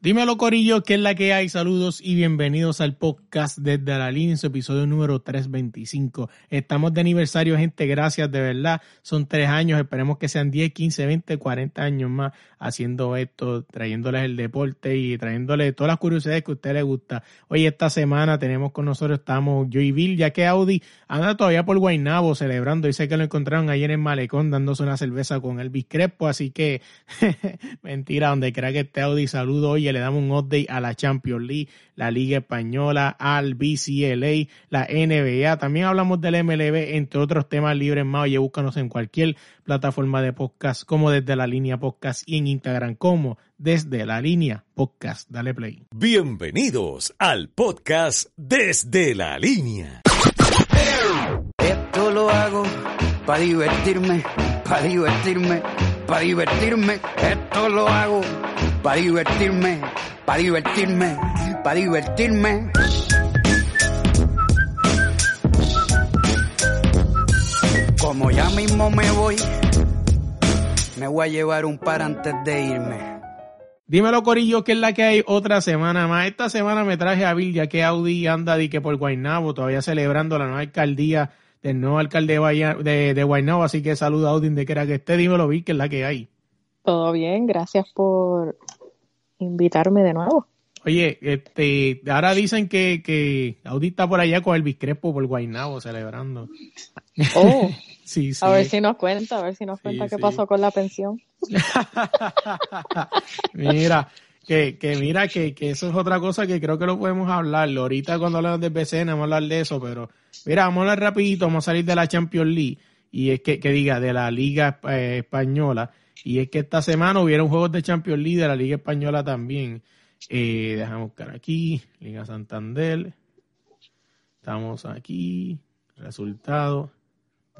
Dímelo Corillo, ¿qué es la que hay? Saludos y bienvenidos al podcast desde la línea, su episodio número 325. Estamos de aniversario, gente, gracias de verdad. Son tres años, esperemos que sean 10, 15, 20, 40 años más haciendo esto, trayéndoles el deporte y trayéndoles todas las curiosidades que a usted le gusta. Hoy esta semana tenemos con nosotros, estamos yo y Bill, ya que Audi anda todavía por Guaynabo celebrando, dice que lo encontraron ayer en Malecón dándose una cerveza con Elvis Crespo, así que mentira, donde crea que esté Audi, saludo hoy le damos un update a la Champions League, la Liga Española, al BCLA, la NBA. También hablamos del MLB, entre otros temas libres más. Oye, búscanos en cualquier plataforma de podcast, como desde la línea podcast y en Instagram, como desde la línea podcast. Dale play. Bienvenidos al podcast desde la línea. Esto lo hago para divertirme, para divertirme, para divertirme. Esto lo hago para divertirme, para divertirme, para divertirme. Como ya mismo me voy, me voy a llevar un par antes de irme. Dímelo, Corillo, que es la que hay otra semana más. Esta semana me traje a Bill, ya que Audi anda di que por Guaynabo, todavía celebrando la nueva alcaldía del nuevo alcalde de, de, Guaynabo. Así que saluda a Audi de que era que esté. Dímelo, Bill, que es la que hay. Todo bien, gracias por invitarme de nuevo. Oye, este, ahora dicen que, que Audi está por allá con el Crespo por Guaynabo celebrando. Oh, sí, sí. A ver si nos cuenta, a ver si nos cuenta qué pasó con la pensión. mira, que, que mira que, que, eso es otra cosa que creo que lo podemos hablar. Ahorita cuando hablamos de BCN vamos a hablar de eso, pero mira, vamos a hablar rapidito, vamos a salir de la Champions League y es que, que diga, de la Liga eh, Española. Y es que esta semana hubieron juegos de Champions League de la Liga Española también. Eh, déjame buscar aquí, Liga Santander. Estamos aquí, resultado.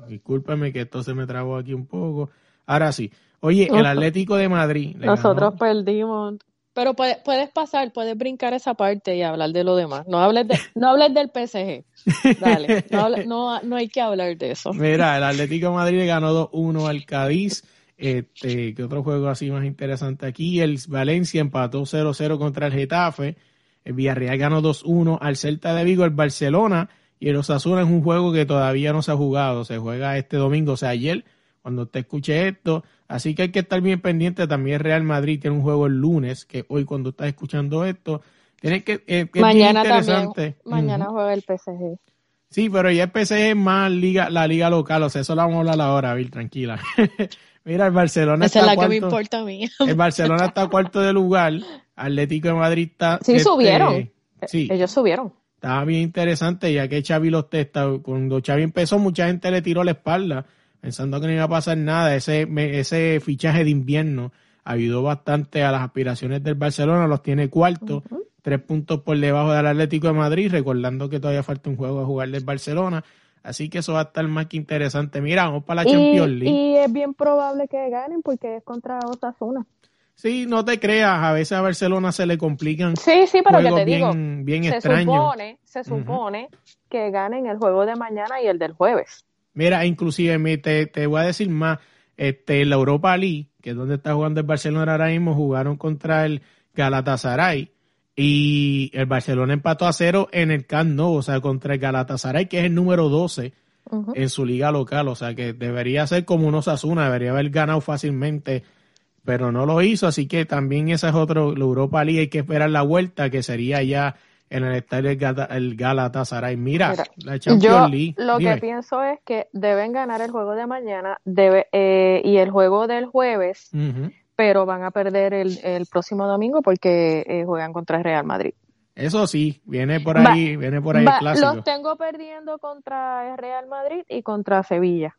Discúlpeme que esto se me trabó aquí un poco. Ahora sí. Oye, el Atlético de Madrid. Nosotros perdimos. Pero puedes, puedes pasar, puedes brincar esa parte y hablar de lo demás. No hables, de, no hables del PSG. Dale, no, no, no hay que hablar de eso. Mira, el Atlético de Madrid ganó 2-1 al Cádiz. Este, ¿Qué otro juego así más interesante aquí? El Valencia empató 0-0 contra el Getafe. El Villarreal ganó 2-1 al Celta de Vigo. El Barcelona y el Osasuna es un juego que todavía no se ha jugado. Se juega este domingo, o sea, ayer, cuando usted escuche esto. Así que hay que estar bien pendiente. También Real Madrid tiene un juego el lunes, que hoy cuando estás escuchando esto, tiene que... Eh, mañana también. Mañana juega el PSG. Sí, pero ya el PSG es más liga, la liga local. O sea, eso lo vamos a hablar ahora, Bill, tranquila. Mira, el Barcelona Esa es la que me importa a mí. el Barcelona está cuarto de lugar. Atlético de Madrid está. Sí, este, subieron. Sí. Ellos subieron. Estaba bien interesante, ya que Xavi los testa. Cuando Xavi empezó, mucha gente le tiró la espalda, pensando que no iba a pasar nada. Ese, ese fichaje de invierno ayudó bastante a las aspiraciones del Barcelona. Los tiene cuarto, tres puntos por debajo del Atlético de Madrid, recordando que todavía falta un juego a jugar del Barcelona. Así que eso va a estar más que interesante. Mira, vamos para la Champions League. Y es bien probable que ganen porque es contra Osasuna. Sí, no te creas, a veces a Barcelona se le complican. Sí, sí, pero que te digo, bien se extraños. supone, se supone que ganen el juego de mañana y el del jueves. Mira, inclusive te, te voy a decir más, este, la Europa League, que es donde está jugando el Barcelona ahora mismo, jugaron contra el Galatasaray y el Barcelona empató a cero en el Camp Nou, o sea, contra el Galatasaray, que es el número 12 en su liga local. O sea, que debería ser como unos Asuna, debería haber ganado fácilmente, pero no lo hizo. Así que también esa es otro, la Europa League, hay que esperar la vuelta, que sería ya en el estadio el Galatasaray. Mira, la Champions League. Lo que pienso es que deben ganar el juego de mañana debe, eh, y el juego del jueves pero van a perder el, el próximo domingo porque eh, juegan contra el Real Madrid. Eso sí, viene por ahí, viene por ahí el clásico. Los tengo perdiendo contra el Real Madrid y contra Sevilla.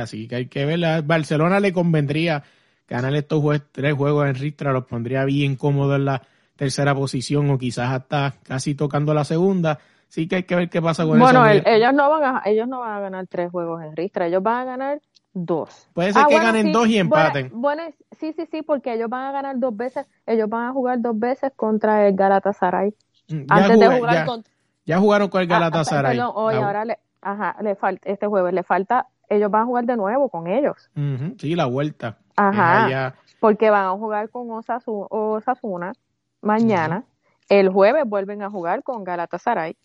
Así que hay que ver. A Barcelona le convendría ganar estos tres juegos en Ristra, los pondría bien cómodos en la tercera posición o quizás hasta casi tocando la segunda. Sí que hay que ver qué pasa con bueno, eso. Bueno, ellos no van a ellos no van a ganar tres juegos en ristra, ellos van a ganar dos. Puede ser ah, que ganen dos y empaten. Bueno, sí, sí, sí, porque ellos van a ganar dos veces, ellos van a jugar dos veces contra el Galatasaray. Mm, ya antes de jugar ya, jugaron con el ah, Galatasaray. Ah, hoy, ahora le, ajá, le falta, este jueves le falta, ellos van a jugar de nuevo con ellos. sí, la vuelta. Ajá, porque van a jugar con Osasuna, mañana. El jueves vuelven a jugar con Galatasaray.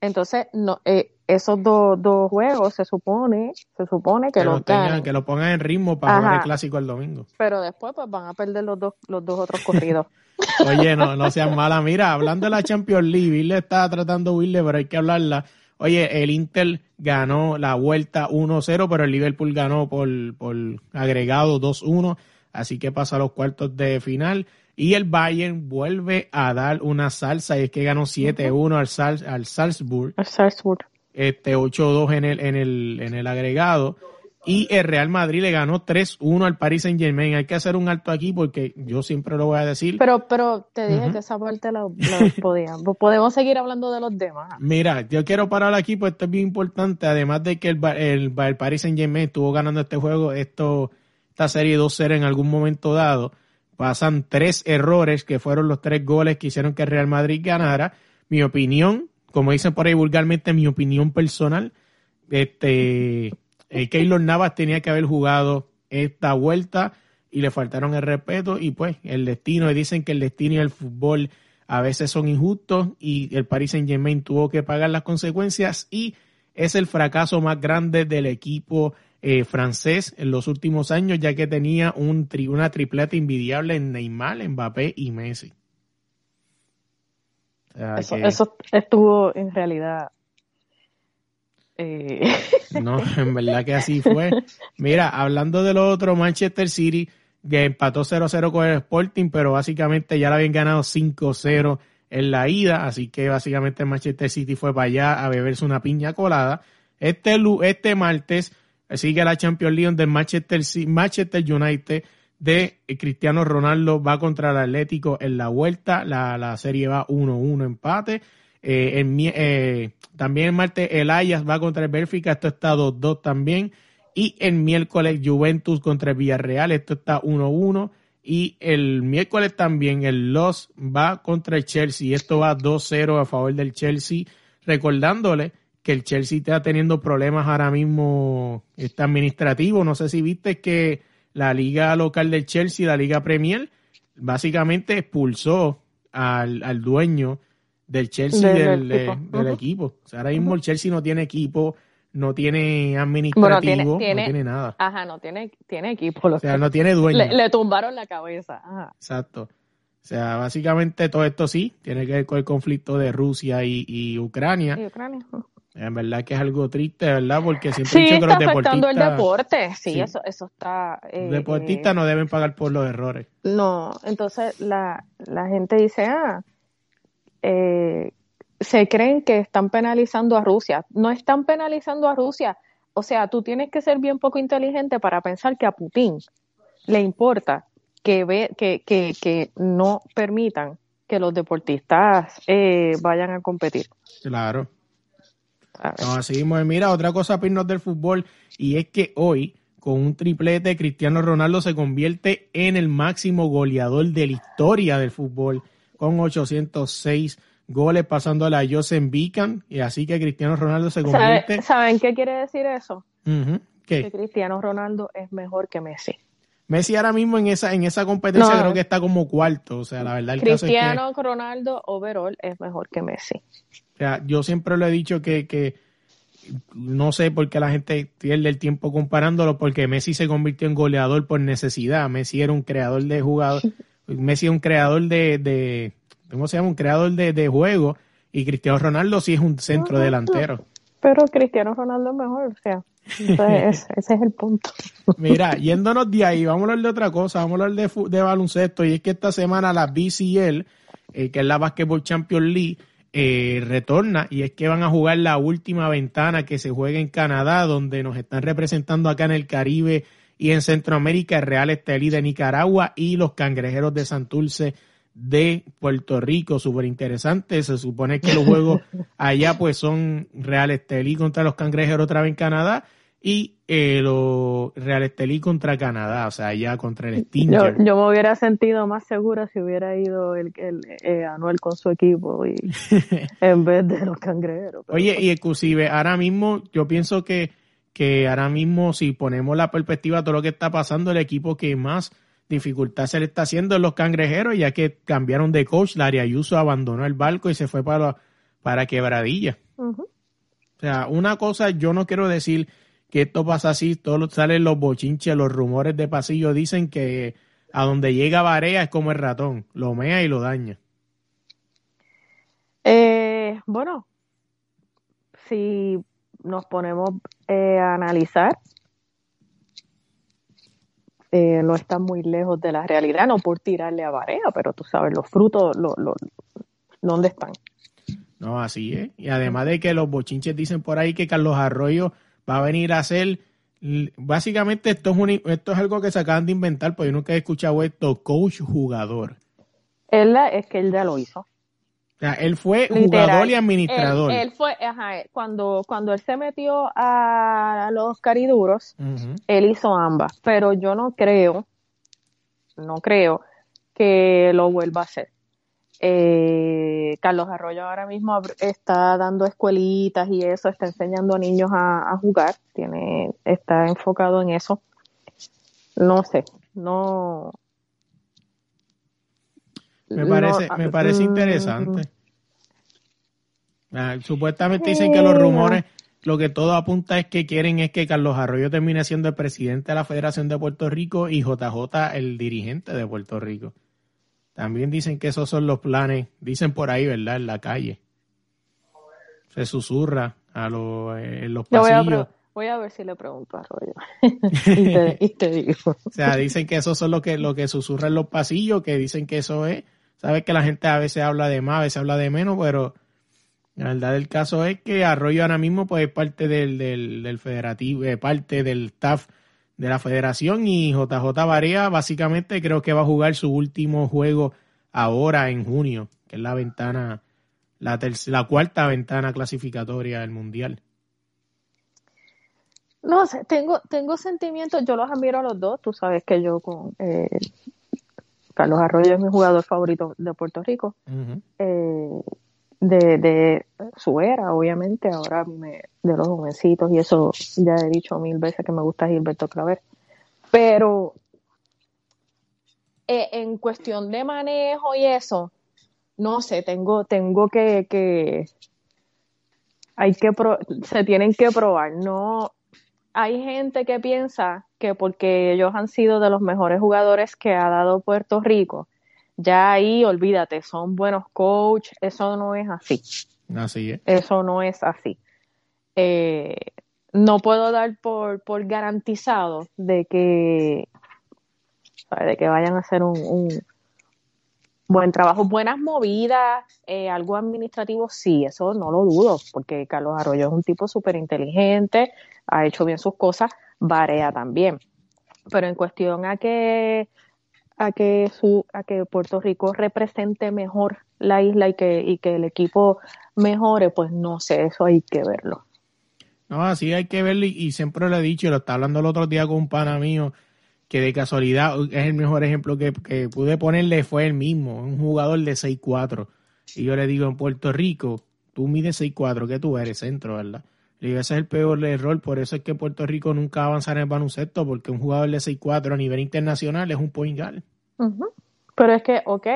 Entonces, no, eh, esos dos, dos juegos se supone, se supone que, lo tengan, que lo pongan en ritmo para jugar el clásico el domingo. Pero después pues van a perder los dos, los dos otros corridos. Oye, no, no sean mala. Mira, hablando de la Champions League, Bill está tratando de huirle, pero hay que hablarla. Oye, el Inter ganó la vuelta 1-0, pero el Liverpool ganó por, por agregado 2-1, así que pasa a los cuartos de final. Y el Bayern vuelve a dar una salsa y es que ganó 7-1 al, al Salzburg. Al Salzburg. Este 8-2 en el, en, el, en el agregado. Y el Real Madrid le ganó 3-1 al Paris Saint Germain. Hay que hacer un alto aquí porque yo siempre lo voy a decir. Pero, pero te dije que esa parte la, podíamos. Podemos seguir hablando de los demás. Mira, yo quiero parar aquí porque esto es bien importante. Además de que el, el, el Paris Saint Germain estuvo ganando este juego, esto, esta serie 2-0 en algún momento dado pasan tres errores que fueron los tres goles que hicieron que Real Madrid ganara. Mi opinión, como dicen por ahí vulgarmente, mi opinión personal, este, el Keylor Navas tenía que haber jugado esta vuelta y le faltaron el respeto y pues el destino, dicen que el destino y el fútbol a veces son injustos y el Paris Saint Germain tuvo que pagar las consecuencias y es el fracaso más grande del equipo eh, francés en los últimos años, ya que tenía un una tripleta invidiable en Neymar, Mbappé y Messi. eso, estuvo en realidad. Eh, no, en verdad que así fue. Mira, hablando de lo otro, Manchester City que empató 0-0 con el Sporting, pero básicamente ya le habían ganado 5-0 en la ida, así que básicamente Manchester City fue para allá a beberse una piña colada. Este, este martes sigue la Champions League de Manchester, Manchester United de Cristiano Ronaldo va contra el Atlético en la vuelta, la, serie va 1-1 empate. Eh, eh, también el martes el Ayas va contra el Benfica, esto está 2-2 también. Y el miércoles Juventus contra el Villarreal, esto está 1-1. Y el miércoles también el Los va contra el Chelsea, esto va 2-0 a favor del Chelsea. Recordándole que el Chelsea está teniendo problemas ahora mismo este administrativo. No sé si viste que la liga local del Chelsea, la liga Premier, básicamente expulsó al, dueño del Chelsea del, equipo. ahora mismo el Chelsea no tiene equipo, no tiene administrativo, no tiene, nada. Ajá, no tiene, tiene equipo. O sea, no tiene dueño. Le, tumbaron la cabeza. Exacto. O sea, básicamente todo esto sí, tiene que ver con el conflicto de Rusia y, Ucrania. Y Ucrania. En verdad que es algo triste, ¿verdad? Porque siempre he dicho que los deportistas... el deporte, sí, Eso, eso está... Eh, los deportistas no deben pagar por los errores. No, entonces la, la gente dice, ah, eh, se creen que están penalizando a Rusia. No están penalizando a Rusia. O sea, tú tienes que ser bien poco inteligente para pensar que a Putin le importa que, ve, que, que, que no permitan que los deportistas eh, vayan a competir. Claro. Así Mira, otra cosa pinnos del fútbol, y es que hoy, con un triplete, Cristiano Ronaldo se convierte en el máximo goleador de la historia del fútbol, con 806 goles pasando a la Joseph Beacon, y así que Cristiano Ronaldo se convierte. ¿Saben qué quiere decir eso? Que Cristiano Ronaldo es mejor que Messi. Messi ahora mismo en esa en esa competencia creo que está como cuarto, o sea, la verdad el Cristiano Ronaldo overall es mejor que Messi. O sea, yo siempre lo he dicho que, que no sé por qué la gente pierde el tiempo comparándolo, porque Messi se convirtió en goleador por necesidad. Messi era un creador de jugador, Messi es un creador de, de ¿cómo se llama? Un creador de, de juego y Cristiano Ronaldo sí es un centro delantero. Pero Cristiano Ronaldo es mejor, o sea. Ese es el punto. Mira, yéndonos de ahí, vamos a hablar de otra cosa, vamos a hablar de, de baloncesto. Y es que esta semana la BCL, eh, que es la Basketball Champions League, eh, retorna y es que van a jugar la última ventana que se juega en Canadá, donde nos están representando acá en el Caribe y en Centroamérica el Real Estelí de Nicaragua y los Cangrejeros de Santurce de Puerto Rico, súper interesante. Se supone que los juegos allá pues son Real Estelí contra los Cangrejeros otra vez en Canadá y eh, los Real Estelí contra Canadá, o sea, allá contra el Stinger. Yo, yo me hubiera sentido más segura si hubiera ido el, el eh, Anuel con su equipo y, en vez de los Cangrejeros. pero Oye, y inclusive ahora mismo yo pienso que, que ahora mismo si ponemos la perspectiva de todo lo que está pasando, el equipo que más dificultad se le está haciendo es los cangrejeros, ya que cambiaron de coach, Larry Ayuso abandonó el barco y se fue para, para Quebradilla. O sea, una cosa, yo no quiero decir que esto pasa así, todos salen los bochinches, los rumores de pasillo dicen que a donde llega Barea es como el ratón, lo mea y lo daña. Eh, bueno, si nos ponemos eh, a analizar, eh, no está muy lejos de la realidad, no por tirarle a Barea, pero tú sabes, los frutos, lo, lo- ¿dónde están? No, así es. Y además de que los bochinches dicen por ahí que Carlos Arroyo va a venir a hacer. Básicamente, esto es, un- esto es algo que se acaban de inventar, porque yo nunca he escuchado esto: coach jugador. Él es que él ya lo hizo. O sea, él fue Literal. jugador y administrador. Él, él fue, ajá, cuando, cuando él se metió a los cariduros, él hizo ambas, pero yo no creo, no creo que lo vuelva a hacer. Eh, Carlos Arroyo ahora mismo está dando escuelitas y eso, está enseñando a niños a, a jugar, tiene, está enfocado en eso. No sé, no. Me parece, no, me parece mm, interesante. Ah, supuestamente dicen que los rumores, lo que todo apunta es que quieren es que Carlos Arroyo termine siendo el presidente de la Federación de Puerto Rico y JJ el dirigente de Puerto Rico. También dicen que esos son los planes, dicen por ahí, ¿verdad? En la calle. Se susurra a los, eh, en los Yo voy a, pasillos. voy a ver si le pregunto a Arroyo y, te, y te digo. O sea, dicen que eso son lo que, lo que susurra en los pasillos, que dicen que eso es. Sabes que la gente a veces habla de más, a veces habla de menos, pero la verdad del caso es que Arroyo ahora mismo pues es parte del, del, del federativo, eh, parte del staff de la federación y JJ Barea básicamente creo que va a jugar su último juego ahora en junio, que es la ventana, la, la cuarta ventana clasificatoria del mundial. No sé, tengo, tengo sentimientos, yo los admiro a los dos, tú sabes que yo con eh, Carlos Arroyo es mi jugador favorito de Puerto Rico, eh, de, su era, obviamente, ahora me, de los jovencitos y eso ya he dicho mil veces que me gusta Gilberto Claver, pero eh, en cuestión de manejo y eso, no sé, tengo, tengo que, hay que se tienen que probar, no hay gente que piensa que porque ellos han sido de los mejores jugadores que ha dado Puerto Rico, ya ahí olvídate, son buenos coach, eso no es así, Así es. eso no es así. Eh, no puedo dar por, por garantizado de que, de que vayan a hacer un, un buen trabajo, buenas movidas, eh, algo administrativo, sí, eso no lo dudo, porque Carlos Arroyo es un tipo súper inteligente, ha hecho bien sus cosas, Barea también. Pero en cuestión a que a que su a que Puerto Rico represente mejor la isla y que y que el equipo mejore, pues no sé, eso hay que verlo. No, así hay que verlo y, siempre lo he dicho, y lo estaba hablando el otro día con un pana mío, que de casualidad es el mejor ejemplo que, que pude ponerle fue el mismo, un jugador de 6'4". Y yo le digo, en Puerto Rico, tú mides 6'4", que tú eres centro, ¿verdad? Le digo, ese es el peor error, por eso es que Puerto Rico nunca va a avanzar en el baloncesto, porque un jugador de 6'4 a nivel internacional es un point guard. Pero es que, ok,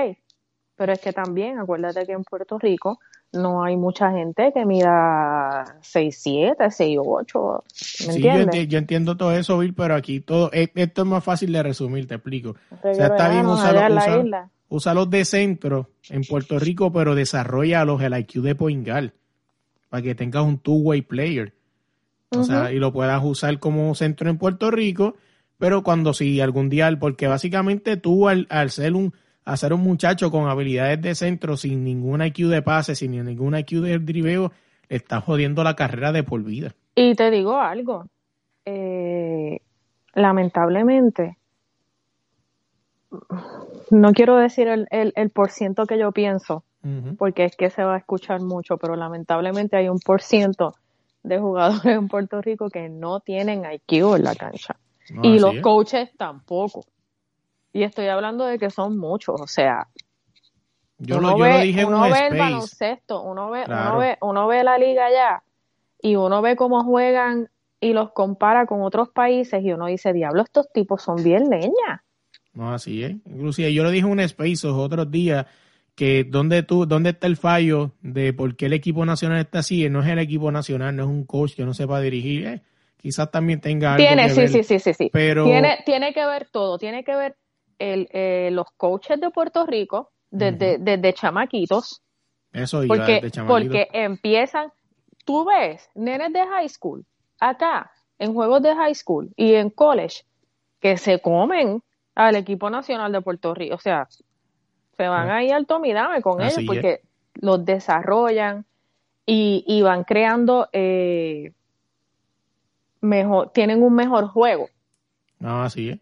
pero es que también, acuérdate que en Puerto Rico no hay mucha gente que mida 6'7", 6'8", ¿me Sí, yo, entiendes? enti- yo entiendo todo eso, Bill, pero aquí todo, e- esto es más fácil de resumir, te explico. O sea, está bien, úsalo. isla. Úsalos de centro en Puerto Rico, pero desarrolla los el IQ de point guard, para que tengas un two-way player. O sea, y lo puedas usar como centro en Puerto Rico, pero cuando si algún día, porque básicamente tú al, al ser un, a ser un muchacho con habilidades de centro, sin ningún IQ de pase, sin ningún IQ de driveo, le estás jodiendo la carrera de por vida. Y te digo algo, eh, lamentablemente, no quiero decir el, el, el por ciento que yo pienso, Porque es que se va a escuchar mucho, pero lamentablemente hay un por ciento de jugadores en Puerto Rico que no tienen IQ en la cancha. No, y los es. coaches tampoco. Y estoy hablando de que son muchos, o sea, Yo, uno lo, yo ve, lo dije uno un ve el baloncesto, uno ve, Claro. uno ve, uno ve la liga allá y uno ve cómo juegan y los compara con otros países y uno dice, diablo, estos tipos son bien leña. No, así es. Inclusive yo lo dije en un space los otros días que dónde tú, dónde está el fallo de por qué el equipo nacional está así, no es el equipo nacional, no es un coach que no sepa dirigir, eh, quizás también tenga algo Tiene, que sí, ver. sí, sí, sí, sí. Pero Tiene, tiene que ver todo, tiene que ver el, eh, los coaches de Puerto Rico desde, desde chamaquitos, eso iba porque, desde chamaquito. porque empiezan, tú ves, nenes de high school, acá, en juegos de high school y en college, que se comen al equipo nacional de Puerto Rico, o sea, se van Ah. ahí al tomidame con Así ellos porque los desarrollan y, y van creando eh, mejor, tienen un mejor juego. No, así es.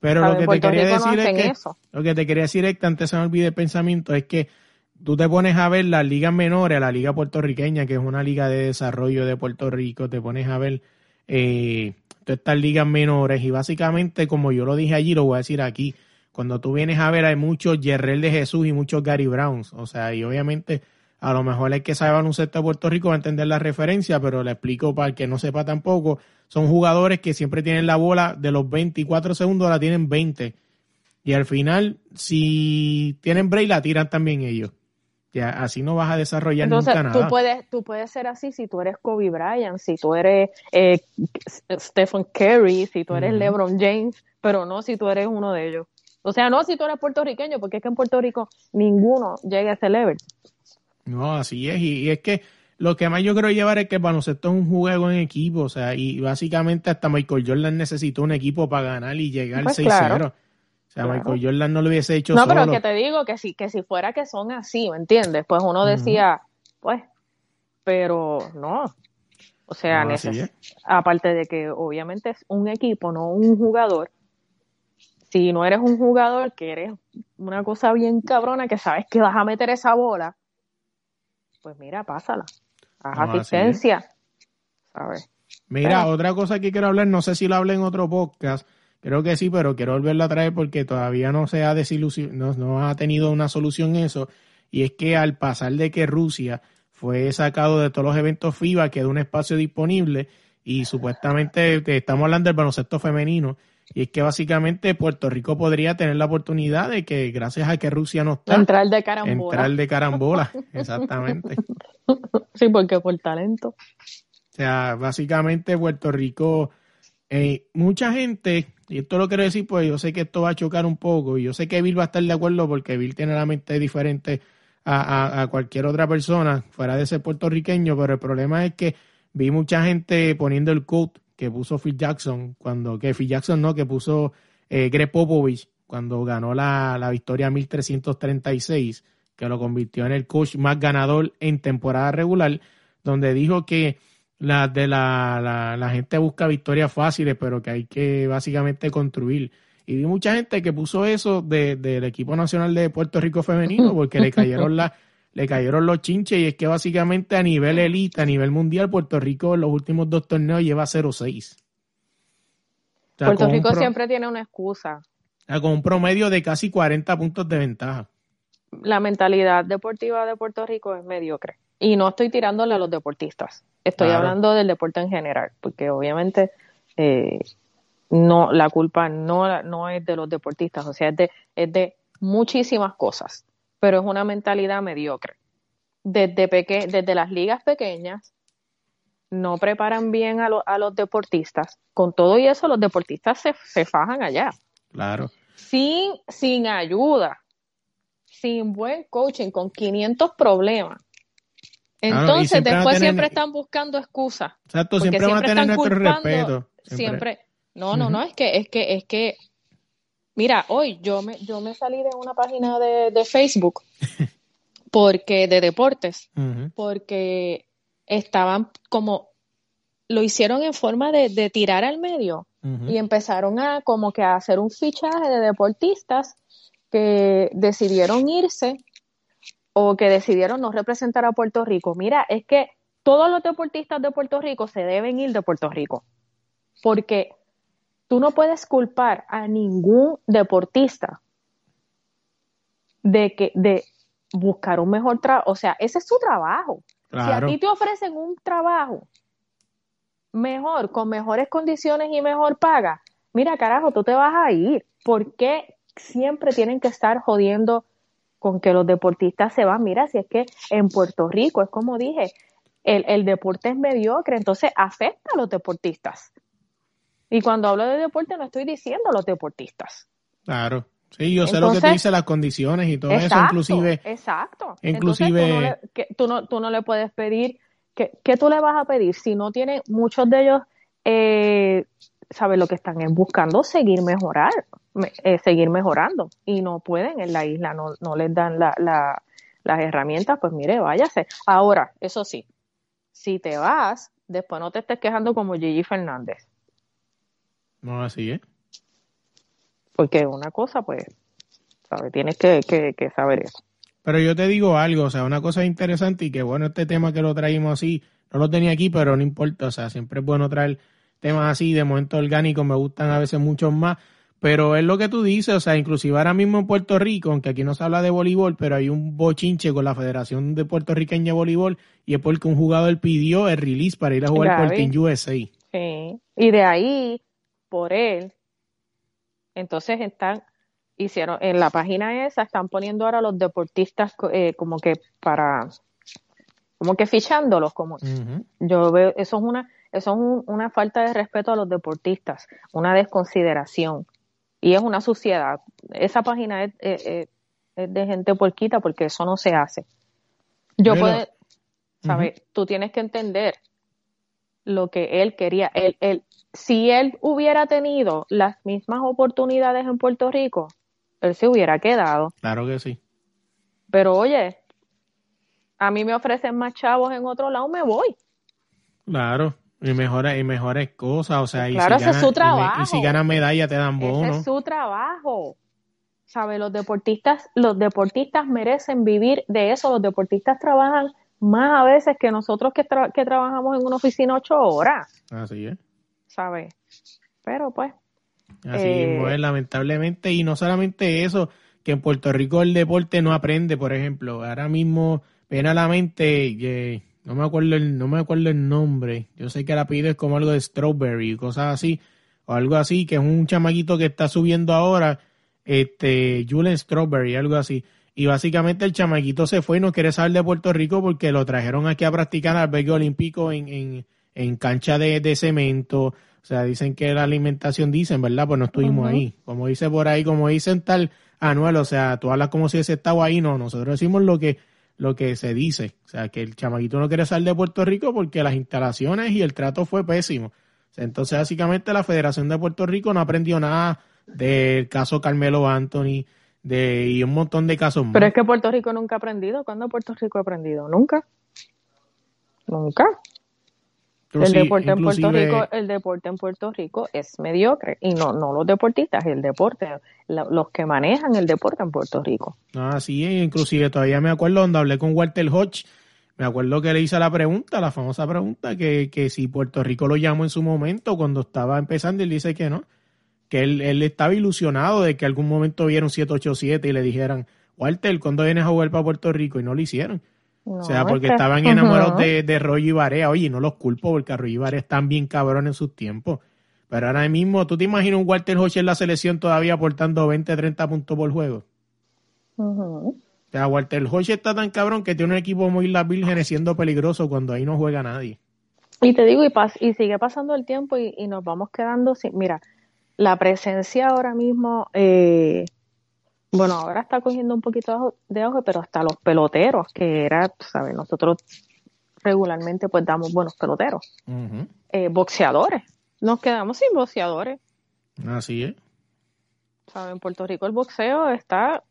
Pero lo que te quería Rico no decir es que eso. lo que te quería decir es que antes se me olvide el pensamiento es que tú te pones a ver las ligas menores, la liga puertorriqueña, que es una liga de desarrollo de Puerto Rico, te pones a ver eh, todas estas ligas menores y básicamente, como yo lo dije allí, lo voy a decir aquí, cuando tú vienes a ver hay muchos Yerrel de Jesús y muchos Gary Browns, o sea, y obviamente a lo mejor el que sabe baloncesto de Puerto Rico va a entender la referencia, pero le explico para el que no sepa tampoco, son jugadores que siempre tienen la bola de los 24 segundos, la tienen 20. Y al final, si tienen break, la tiran también ellos. Ya, así no vas a desarrollar Entonces, nunca tú nada. puedes, tú puedes ser así si tú eres Kobe Bryant, si tú eres eh, Stephen Curry, si tú eres. LeBron James, pero no si tú eres uno de ellos. O sea, no si tú eres puertorriqueño, porque es que en Puerto Rico ninguno llega a ese level. No, así es. Y, y es que lo que más yo quiero llevar es que el baloncesto es un juego en equipo. O sea, y básicamente hasta Michael Jordan necesitó un equipo para ganar y llegar Pues 6-0. claro. O sea, Claro. Michael Jordan no lo hubiese hecho No, solo. pero que te digo que si, que si fuera que son así, ¿me entiendes? Pues uno decía, pues, pero no. O sea, No, aparte de que obviamente es un equipo, no un jugador. Si no eres un jugador, que eres una cosa bien cabrona, que sabes que vas a meter esa bola, pues mira, pásala. Haz No, asistencia. ¿Sabes? Mira, Pero- otra cosa que quiero hablar, no sé si lo hablé en otro podcast, creo que sí, pero quiero volverlo a traer porque todavía no se ha desilusionado, no, no ha tenido una solución eso, y es que al pasar de que Rusia fue sacado de todos los eventos FIBA, quedó un espacio disponible y supuestamente estamos hablando del baloncesto femenino, y es que básicamente Puerto Rico podría tener la oportunidad de que gracias a que Rusia no está, Entrar de carambola. entrar de carambola, exactamente. Sí, porque por talento. O sea, básicamente Puerto Rico, eh, mucha gente, y esto lo quiero decir, pues yo sé que esto va a chocar un poco, y yo sé que Bill va a estar de acuerdo porque Bill tiene la mente diferente a, a- a cualquier otra persona fuera de ser puertorriqueño, pero el problema es que vi mucha gente poniendo el quote que puso Phil Jackson, cuando, que Phil Jackson no, que puso eh, Greg Popovich cuando ganó la, la victoria 1336, que lo convirtió en el coach más ganador en temporada regular, donde dijo que la de la, la, la gente busca victorias fáciles, pero que hay que básicamente construir. Y vi mucha gente que puso eso de- del equipo nacional de Puerto Rico femenino, porque le cayeron la, le cayeron los chinches, y es que básicamente a nivel elite, a nivel mundial, Puerto Rico en los últimos dos torneos lleva 0-6. O sea, Puerto Rico pro- siempre tiene una excusa. o sea, con un promedio de casi 40 puntos de ventaja. la mentalidad deportiva de Puerto Rico es mediocre. Y no estoy tirándole a los deportistas. Estoy Claro. hablando del deporte en general, porque obviamente eh, no la culpa no, no es de los deportistas, o sea, es de, es de muchísimas cosas, pero es una mentalidad mediocre. Desde, peque desde las ligas pequeñas no preparan bien a, lo- a los deportistas. Con todo y eso, los deportistas se, se fajan allá Claro. sin, sin ayuda, sin buen coaching, con 500 problemas. Entonces, siempre después tener- siempre están buscando excusas. Exacto, Porque siempre van a tener nuestro culpando- respeto. Siempre. No, no, no, es que, es que, es que, mira, hoy yo me, yo me salí de una página de, de Facebook porque, de deportes, porque estaban como, lo hicieron en forma de, de tirar al medio y empezaron a como que a hacer un fichaje de deportistas que decidieron irse o que decidieron no representar a Puerto Rico. Mira, es que todos los deportistas de Puerto Rico se deben ir de Puerto Rico, porque tú no puedes culpar a ningún deportista de que de buscar un mejor trabajo, o sea, ese es su trabajo. Si a ti te ofrecen un trabajo mejor, con mejores condiciones y mejor paga, mira, carajo, tú te vas a ir. ¿Por qué siempre tienen que estar jodiendo con que los deportistas se van? Mira, si es que en Puerto Rico, es como dije, el, el deporte es mediocre, entonces afecta a los deportistas. Y cuando hablo de deporte no estoy diciendo a los deportistas. Claro. Sí, yo sé lo que tú dices, las condiciones y todo eso, inclusive. Exacto. Inclusive. tú, no, tú, no, le puedes pedir. ¿Qué, ¿Qué tú le vas a pedir? Si no tiene, muchos de ellos, eh, ¿sabes? Lo que están es buscando seguir mejorar, eh, seguir mejorando. Y no pueden en la isla, no, no les dan la, la, las herramientas, pues mire, váyase. Ahora, eso sí, si te vas, después no te estés quejando como Gigi Fernández. No, así es. Porque una cosa, pues, ¿sabes? Tienes que, que, saber eso. Pero yo te digo algo, o sea, una cosa interesante y que bueno, este tema que lo traímos así, no lo tenía aquí, pero no importa, o sea, siempre es bueno traer temas así, de momento orgánicos me gustan a veces mucho más, pero es lo que tú dices, o sea, inclusive ahora mismo en Puerto Rico, aunque aquí no se habla de voleibol, pero hay un bochinche con la Federación de Puertorriqueña de Voleibol y es porque un jugador pidió el release para ir a jugar por Team USA. Sí, y de ahí, por él, entonces están, hicieron, en la página esa están poniendo ahora los deportistas eh, como que para, como que fichándolos, como yo veo, eso es una, eso es una falta de respeto a los deportistas, una desconsideración. Y es una suciedad. Esa página es, de gente porquita porque eso no se hace. Yo puedo, ¿sabes? Tú tienes que entender lo que él quería. Él, él, si él hubiera tenido las mismas oportunidades en Puerto Rico, él se hubiera quedado. Claro que sí. Pero oye, a mí me ofrecen más chavos en otro lado, me voy. Claro, y mejores, y mejores cosas, o sea, claro, ese es su trabajo. Y, si ganan medalla te dan bono. Ese es su trabajo. ¿Sabe? Los deportistas, los deportistas merecen vivir de eso. Los deportistas trabajan más a veces que nosotros que, que trabajamos en una oficina ocho horas. Así es. ¿Sabes? Pero pues. Así eh, lamentablemente, y no solamente eso, que en Puerto Rico el deporte no aprende, por ejemplo, ahora mismo viene a la mente, no me acuerdo el, no me acuerdo el nombre, yo sé que la pide es como algo de strawberry, cosas así, o algo así, que es un chamaquito que está subiendo ahora, este, Julian Strawberry, algo así. Y básicamente el chamaquito se fue y no quiere salir de Puerto Rico porque lo trajeron aquí a practicar al albergue olímpico en, en, en cancha de, de, cemento. O sea, dicen que la alimentación, dicen, ¿verdad? Pues no estuvimos ahí. Como dice por ahí, como dicen tal Anuel, o sea, tú hablas como si ese estado ahí. No, nosotros decimos lo que, lo que se dice. O sea, que el chamaquito no quiere salir de Puerto Rico porque las instalaciones y el trato fue pésimo. O sea, entonces, básicamente, la Federación de Puerto Rico no aprendió nada del caso Carmelo Anthony de, y un montón de casos más. Pero es que Puerto Rico nunca ha aprendido. ¿Cuándo Puerto Rico ha aprendido? Nunca. Nunca el deporte en Puerto Rico, el deporte en Puerto Rico es mediocre y no, no los deportistas, el deporte, los que manejan el deporte en Puerto Rico. Ah, sí, inclusive todavía me acuerdo donde hablé con Walter Hodge, me acuerdo que le hice la pregunta, la famosa pregunta, que, que si Puerto Rico lo llamó en su momento cuando estaba empezando, él dice que no, que él, él estaba ilusionado de que algún momento vieron 787 y le dijeran, Walter, ¿cuándo vienes a jugar para Puerto Rico? Y no lo hicieron o sea, porque estaban enamorados de, de Roy y Barea. Oye, no los culpo porque Roy y Barea están bien cabrón en sus tiempos. Pero ahora mismo, ¿tú te imaginas un Walter Hodge en la selección todavía aportando 20, 30 puntos por juego? O sea, Walter Hodge está tan cabrón que tiene un equipo muy las vírgenes siendo peligroso cuando ahí no juega nadie. Y te digo, y, y sigue pasando el tiempo y, y, nos vamos quedando sin... Mira, la presencia ahora mismo... Eh, bueno, ahora está cogiendo un poquito de auge, pero hasta los peloteros, que era, ¿sabes? Nosotros regularmente pues damos buenos peloteros. Eh, boxeadores. Nos quedamos sin boxeadores. Así es. ¿Sabes? En Puerto Rico el boxeo está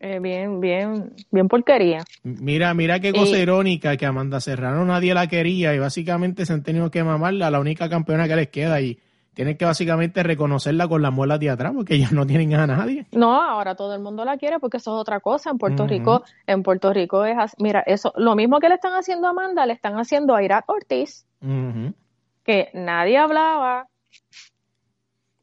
eh, bien, bien, bien porquería. Mira, mira qué cosa irónica que Amanda Serrano nadie la quería y básicamente se han tenido que mamarla, la única campeona que les queda y tienen que básicamente reconocerla con las muelas de atrás porque ellos no tienen a nadie. No, ahora todo el mundo la quiere porque eso es otra cosa. En Puerto. Rico, en Puerto Rico es así. Mira, eso, lo mismo que le están haciendo a Amanda, le están haciendo a Irak Ortiz, que nadie hablaba.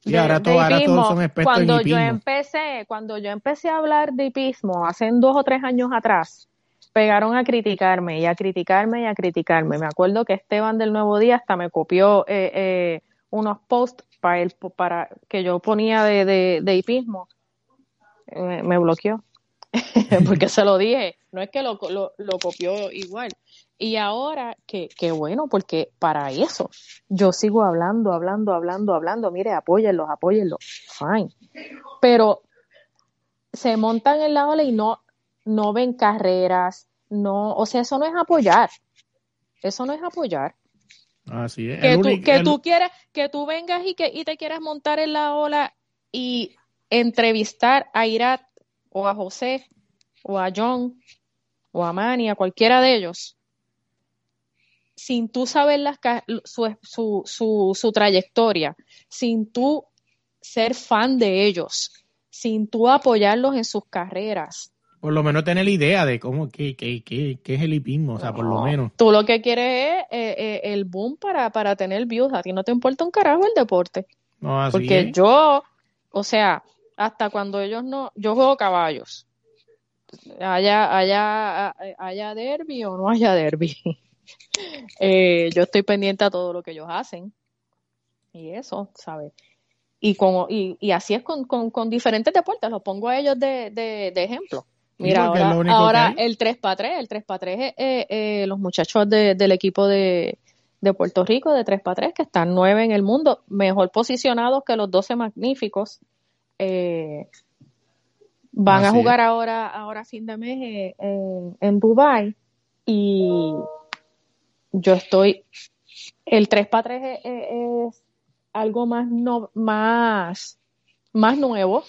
Y ahora todo- ahora todos son expertos en cuando yo empecé, cuando yo empecé a hablar de hipismo hace dos o tres años atrás, pegaron a criticarme y a criticarme y a criticarme. Me acuerdo que Esteban del Nuevo Día hasta me copió eh, eh, unos posts para, el, para que yo ponía de, de, hipismo. Eh, me bloqueó porque se lo dije. No es que lo, lo, lo copió igual. Y ahora, que, que bueno, porque para eso yo sigo hablando, hablando, hablando, hablando. Mire, apóyenlos, apóyenlos. Fine. Pero se montan en la ola y no, no ven carreras, no, o sea, eso no es apoyar. Eso no es apoyar. Así es. Que, El tú, único- que el- tú quieras, que tú vengas y que y te quieras montar en la ola y entrevistar a Irat o a José o a John o a Manny, a cualquiera de ellos, sin tú saber las, su, su, su, su trayectoria, sin tú ser fan de ellos, sin tú apoyarlos en sus carreras. Por lo menos tener la idea de cómo, qué, qué, qué, qué es el hipismo, o sea, por lo No, menos. Tú lo que quieres es eh, eh, el boom para, para tener views. A ti no te importa un carajo el deporte. No, así Porque es. yo, o sea, hasta cuando ellos no, yo juego caballos. Haya, haya, haya derby o no haya derby. Eh, yo estoy pendiente a todo lo que ellos hacen. Y eso, ¿sabes? Y, con, y, y así es con, con, con diferentes deportes. Los pongo a ellos de, de, de ejemplo. Mira, ahora, ahora el 3 para 3, el 3 para 3 es eh, eh, los muchachos de- del equipo de, de Puerto Rico de 3 para 3, que están nueve en el mundo, mejor posicionados que los 12 magníficos. Eh, van a jugar ahora, ahora fin de mes eh, en, en Dubai y yo estoy, el 3 para 3 es, es- es algo más, no, más, más nuevo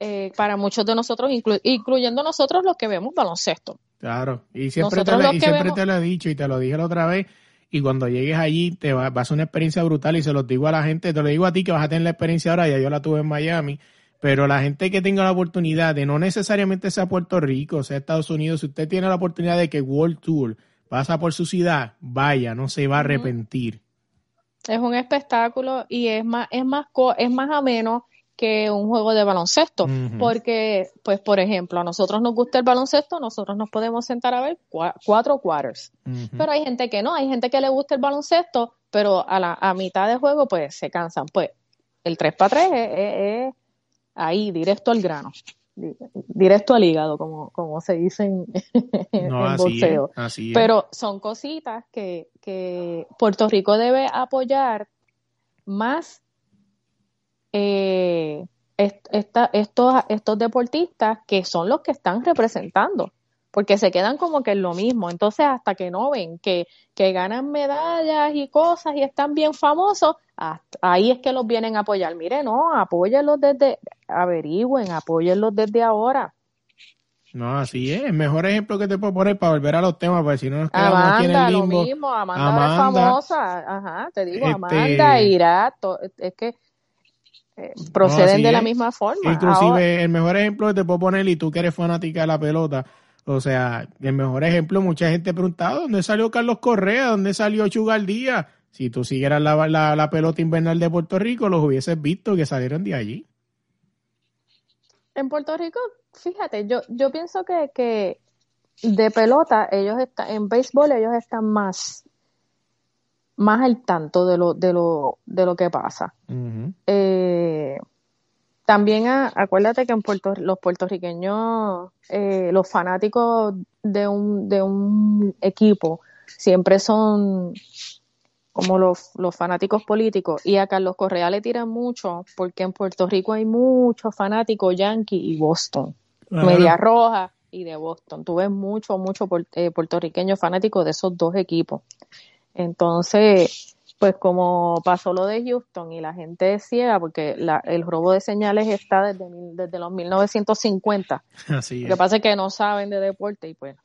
eh, para muchos de nosotros, inclu- incluyendo nosotros los que vemos baloncesto. Claro, y siempre, te y siempre vemos- te lo he dicho y te lo dije la otra vez. Y cuando llegues allí, te va, va a ser una experiencia brutal. Y se los digo a la gente, te lo digo a ti que vas a tener la experiencia ahora, ya yo la tuve en Miami. Pero la gente que tenga la oportunidad de no necesariamente sea Puerto Rico, sea Estados Unidos, si usted tiene la oportunidad de que World Tour pasa por su ciudad, vaya, no se va a arrepentir. Es un espectáculo y es más, es más, co- es más ameno que un juego de baloncesto. Porque, pues, por ejemplo, a nosotros nos gusta el baloncesto, nosotros nos podemos sentar a ver cua- cuatro quarters. Pero hay gente que no, hay gente que le gusta el baloncesto, pero a la a mitad de juego, pues, se cansan. Pues, el 3 para 3 es, es- es ahí, directo al grano. Di- Directo al hígado, como, como se dice en, en no, así es, boxeo. así es. Pero son cositas que, que Puerto Rico debe apoyar más eh, est- esta- estos, estos deportistas que son los que están representando, porque se quedan como que en lo mismo. Entonces, hasta que no ven que, que ganan medallas y cosas y están bien famosos, hasta- ahí es que los vienen a apoyar. Mire, no, apóyenlos desde, averigüen, apóyenlos desde ahora. No, así es. El mejor ejemplo que te puedo poner para volver a los temas, porque si no nos quedamos aquí en Amanda, el lo mismo, Amanda, Amanda, es famosa, ajá, te digo, este- Amanda, Irat, es que eh, proceden de la misma forma. Inclusive Ahora- el mejor ejemplo que te puedo poner, y tú que eres fanática de la pelota, o sea, el mejor ejemplo, mucha gente preguntaba, ¿dónde salió Carlos Correa? ¿Dónde salió Chugal Díaz? Si tú siguieras la, la, la pelota invernal de Puerto Rico, los hubieses visto que salieron de allí. en Puerto Rico, fíjate, yo, yo pienso que, que de pelota, ellos están, en béisbol ellos están más, más al tanto de lo, de lo, de lo que pasa. Eh, también a- acuérdate que en Puerto, los puertorriqueños, eh, los fanáticos de un, de un equipo siempre son como los, los fanáticos políticos y a Carlos Correa le tiran mucho porque en Puerto Rico hay muchos fanáticos Yankee y Boston, Claro. Media Roja y de Boston. Tú ves mucho, mucho eh, puertorriqueños fanáticos de esos dos equipos. Entonces, pues como pasó lo de Houston y la gente es ciega porque la, el robo de señales está desde, desde los 1950. Así Lo es. que pasa es que no saben de deporte y pues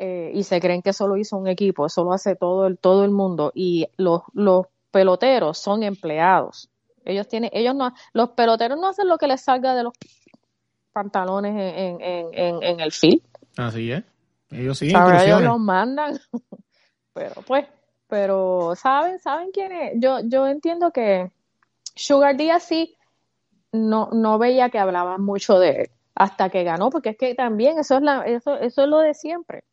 eh, y se creen que solo hizo un equipo, eso lo hace todo el todo el mundo y los los peloteros son empleados. Ellos tienen, ellos no, los peloteros no hacen lo que les salga de los pantalones en, en, en, en el field. Así es. Ellos sí, ellos los mandan. pero pues, pero saben, saben quién es. Yo, yo entiendo que Sugar Díaz sí no, no veía que hablaban mucho de él hasta que ganó, porque es que también eso es la, eso, eso es lo de siempre.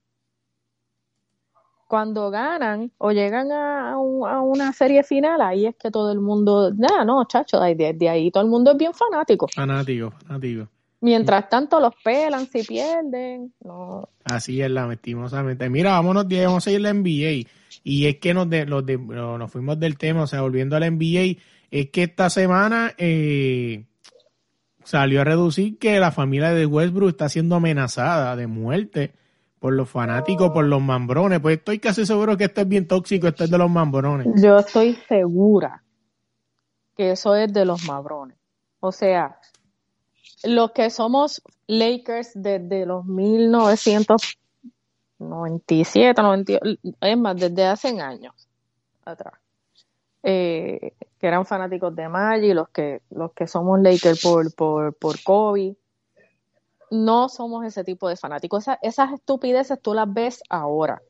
Cuando ganan o llegan a, una serie final, ahí es que todo el mundo, nada, no, chacho, de ahí todo el mundo es bien fanático. Fanático, fanático. Mientras tanto los pelan si pierden. No. Así es, lastimosamente. Mira, vámonos, vamos a ir a la NBA. Y es que nos, de, los de, nos fuimos del tema, o sea, volviendo a la NBA, es que esta semana eh, salió a reducir que la familia de Westbrook está siendo amenazada de muerte por los fanáticos, por los mambrones. Pues estoy casi seguro que esto es bien tóxico, esto es de los mambrones. Yo estoy segura que eso es de los mambrones. O sea, los que somos Lakers desde los 1997, 98, es más, desde hace años atrás, eh, que eran fanáticos de Magic, los que, los que somos Lakers por, por, por Kobe, no somos ese tipo de fanáticos. esas estupideces tú las ves ahora.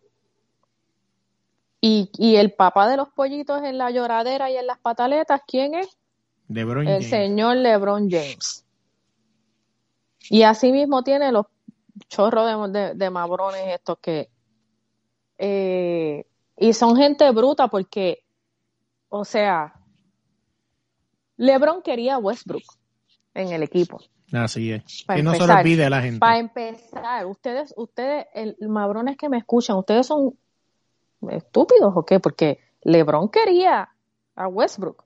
Y, y, el papá de los pollitos en la lloradera y en las pataletas, ¿quién es? el señor LeBron James. Y así mismo tiene los chorros de, de, mabrones estos que... Eh, y son gente bruta porque, o sea, LeBron quería Westbrook en el equipo. Así es. que no se lo olvide a la gente. Para empezar, ustedes, ustedes, el mabrones que me escuchan, ustedes son estúpidos o qué? Porque LeBron quería a Westbrook.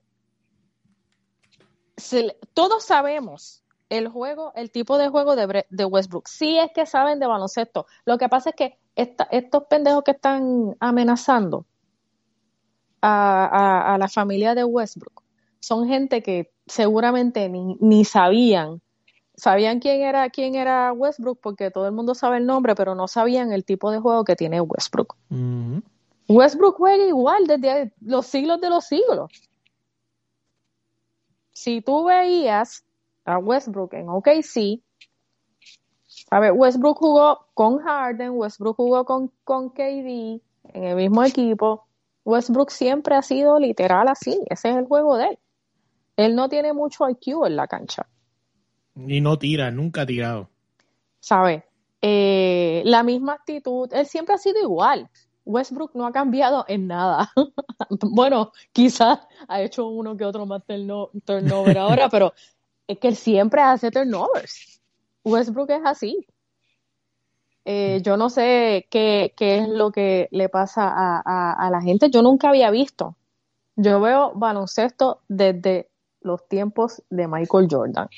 todos sabemos el juego, el tipo de juego de, de, Westbrook. Sí es que saben de baloncesto. Lo que pasa es que estos pendejos que están amenazando a, a, la familia de Westbrook son gente que seguramente ni, ni, sabían. Sabían quién era, quién era Westbrook porque todo el mundo sabe el nombre, pero no sabían el tipo de juego que tiene Westbrook. Westbrook juega igual desde los siglos de los siglos. Si tú veías a Westbrook en OKC. A ver, Westbrook jugó con Harden, Westbrook jugó con, con KD en el mismo equipo. Westbrook siempre ha sido literal así, ese es el juego de él. Él no tiene mucho IQ en la cancha. Y no tira, nunca ha tirado. ¿Sabe? Eh, la misma actitud, él siempre ha sido igual. Westbrook no ha cambiado en nada. bueno, quizás ha hecho uno que otro más turnover ahora, pero es que él siempre hace turnovers. Westbrook es así. Eh, yo no sé qué, es lo que le pasa a, la gente. Yo nunca había visto. Yo veo baloncesto desde los tiempos de Michael Jordan.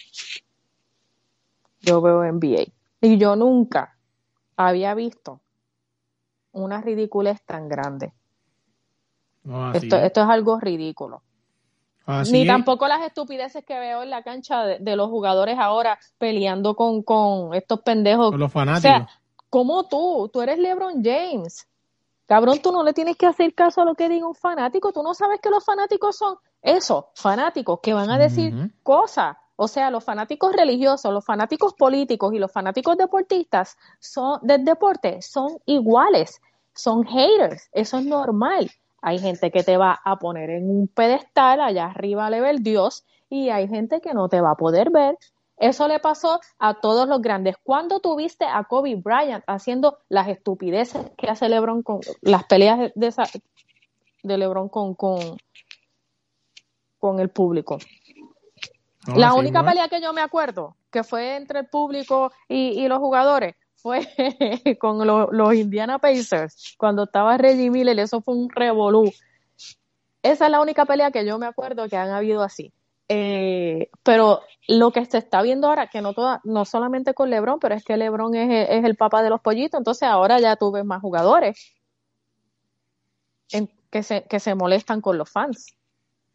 Yo veo NBA. Y yo nunca había visto una ridiculez tan grande. esto, esto es algo ridículo. Ni tampoco las estupideces que veo en la cancha de, los jugadores ahora peleando con, con estos pendejos. Con los fanáticos. O sea, como tú, tú eres LeBron James. Cabrón, tú no le tienes que hacer caso a lo que diga un fanático. Tú no sabes que los fanáticos son eso, fanáticos que van a decir cosas. O sea, los fanáticos religiosos, los fanáticos políticos y los fanáticos deportistas son del deporte son iguales, son haters. Eso es normal. Hay gente que te va a poner en un pedestal allá arriba le ve el Dios y hay gente que no te va a poder ver. Eso le pasó a todos los grandes. ¿Cuándo tuviste a Kobe Bryant haciendo las estupideces que hace LeBron con las peleas de, de LeBron con, con, con el público? la única pelea que yo me acuerdo que fue entre el público y los jugadores fue con los Indiana Pacers, cuando estaba Reggie Miller, eso fue un revolú. Esa es la única pelea que yo me acuerdo que han habido así. Eh, pero lo que se está viendo ahora, que no toda, no solamente con LeBron, pero es que LeBron es, es el papá de los pollitos, entonces ahora ya tú ves más jugadores que, se, que se molestan con los fans.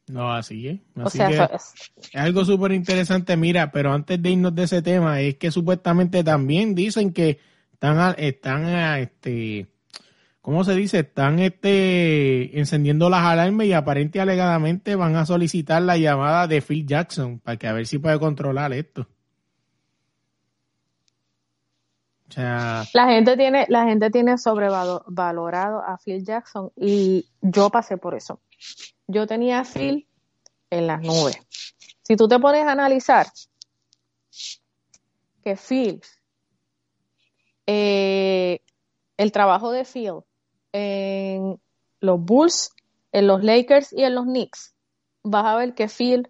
No, así es. es. algo súper interesante, mira, pero antes de irnos de ese tema, es que supuestamente también dicen que están, están este, ¿cómo se dice? Están este encendiendo las alarmas y aparente y alegadamente van a solicitar la llamada de Phil Jackson para que a ver si puede controlar esto. O sea, La gente tiene, la gente tiene sobrevalorado a Phil Jackson y yo pasé por eso. Yo tenía a Phil en las nubes. Si tú te pones a analizar que Phil, eh, el trabajo de Phil en los Bulls, en los Lakers y en los Knicks, vas a ver que Phil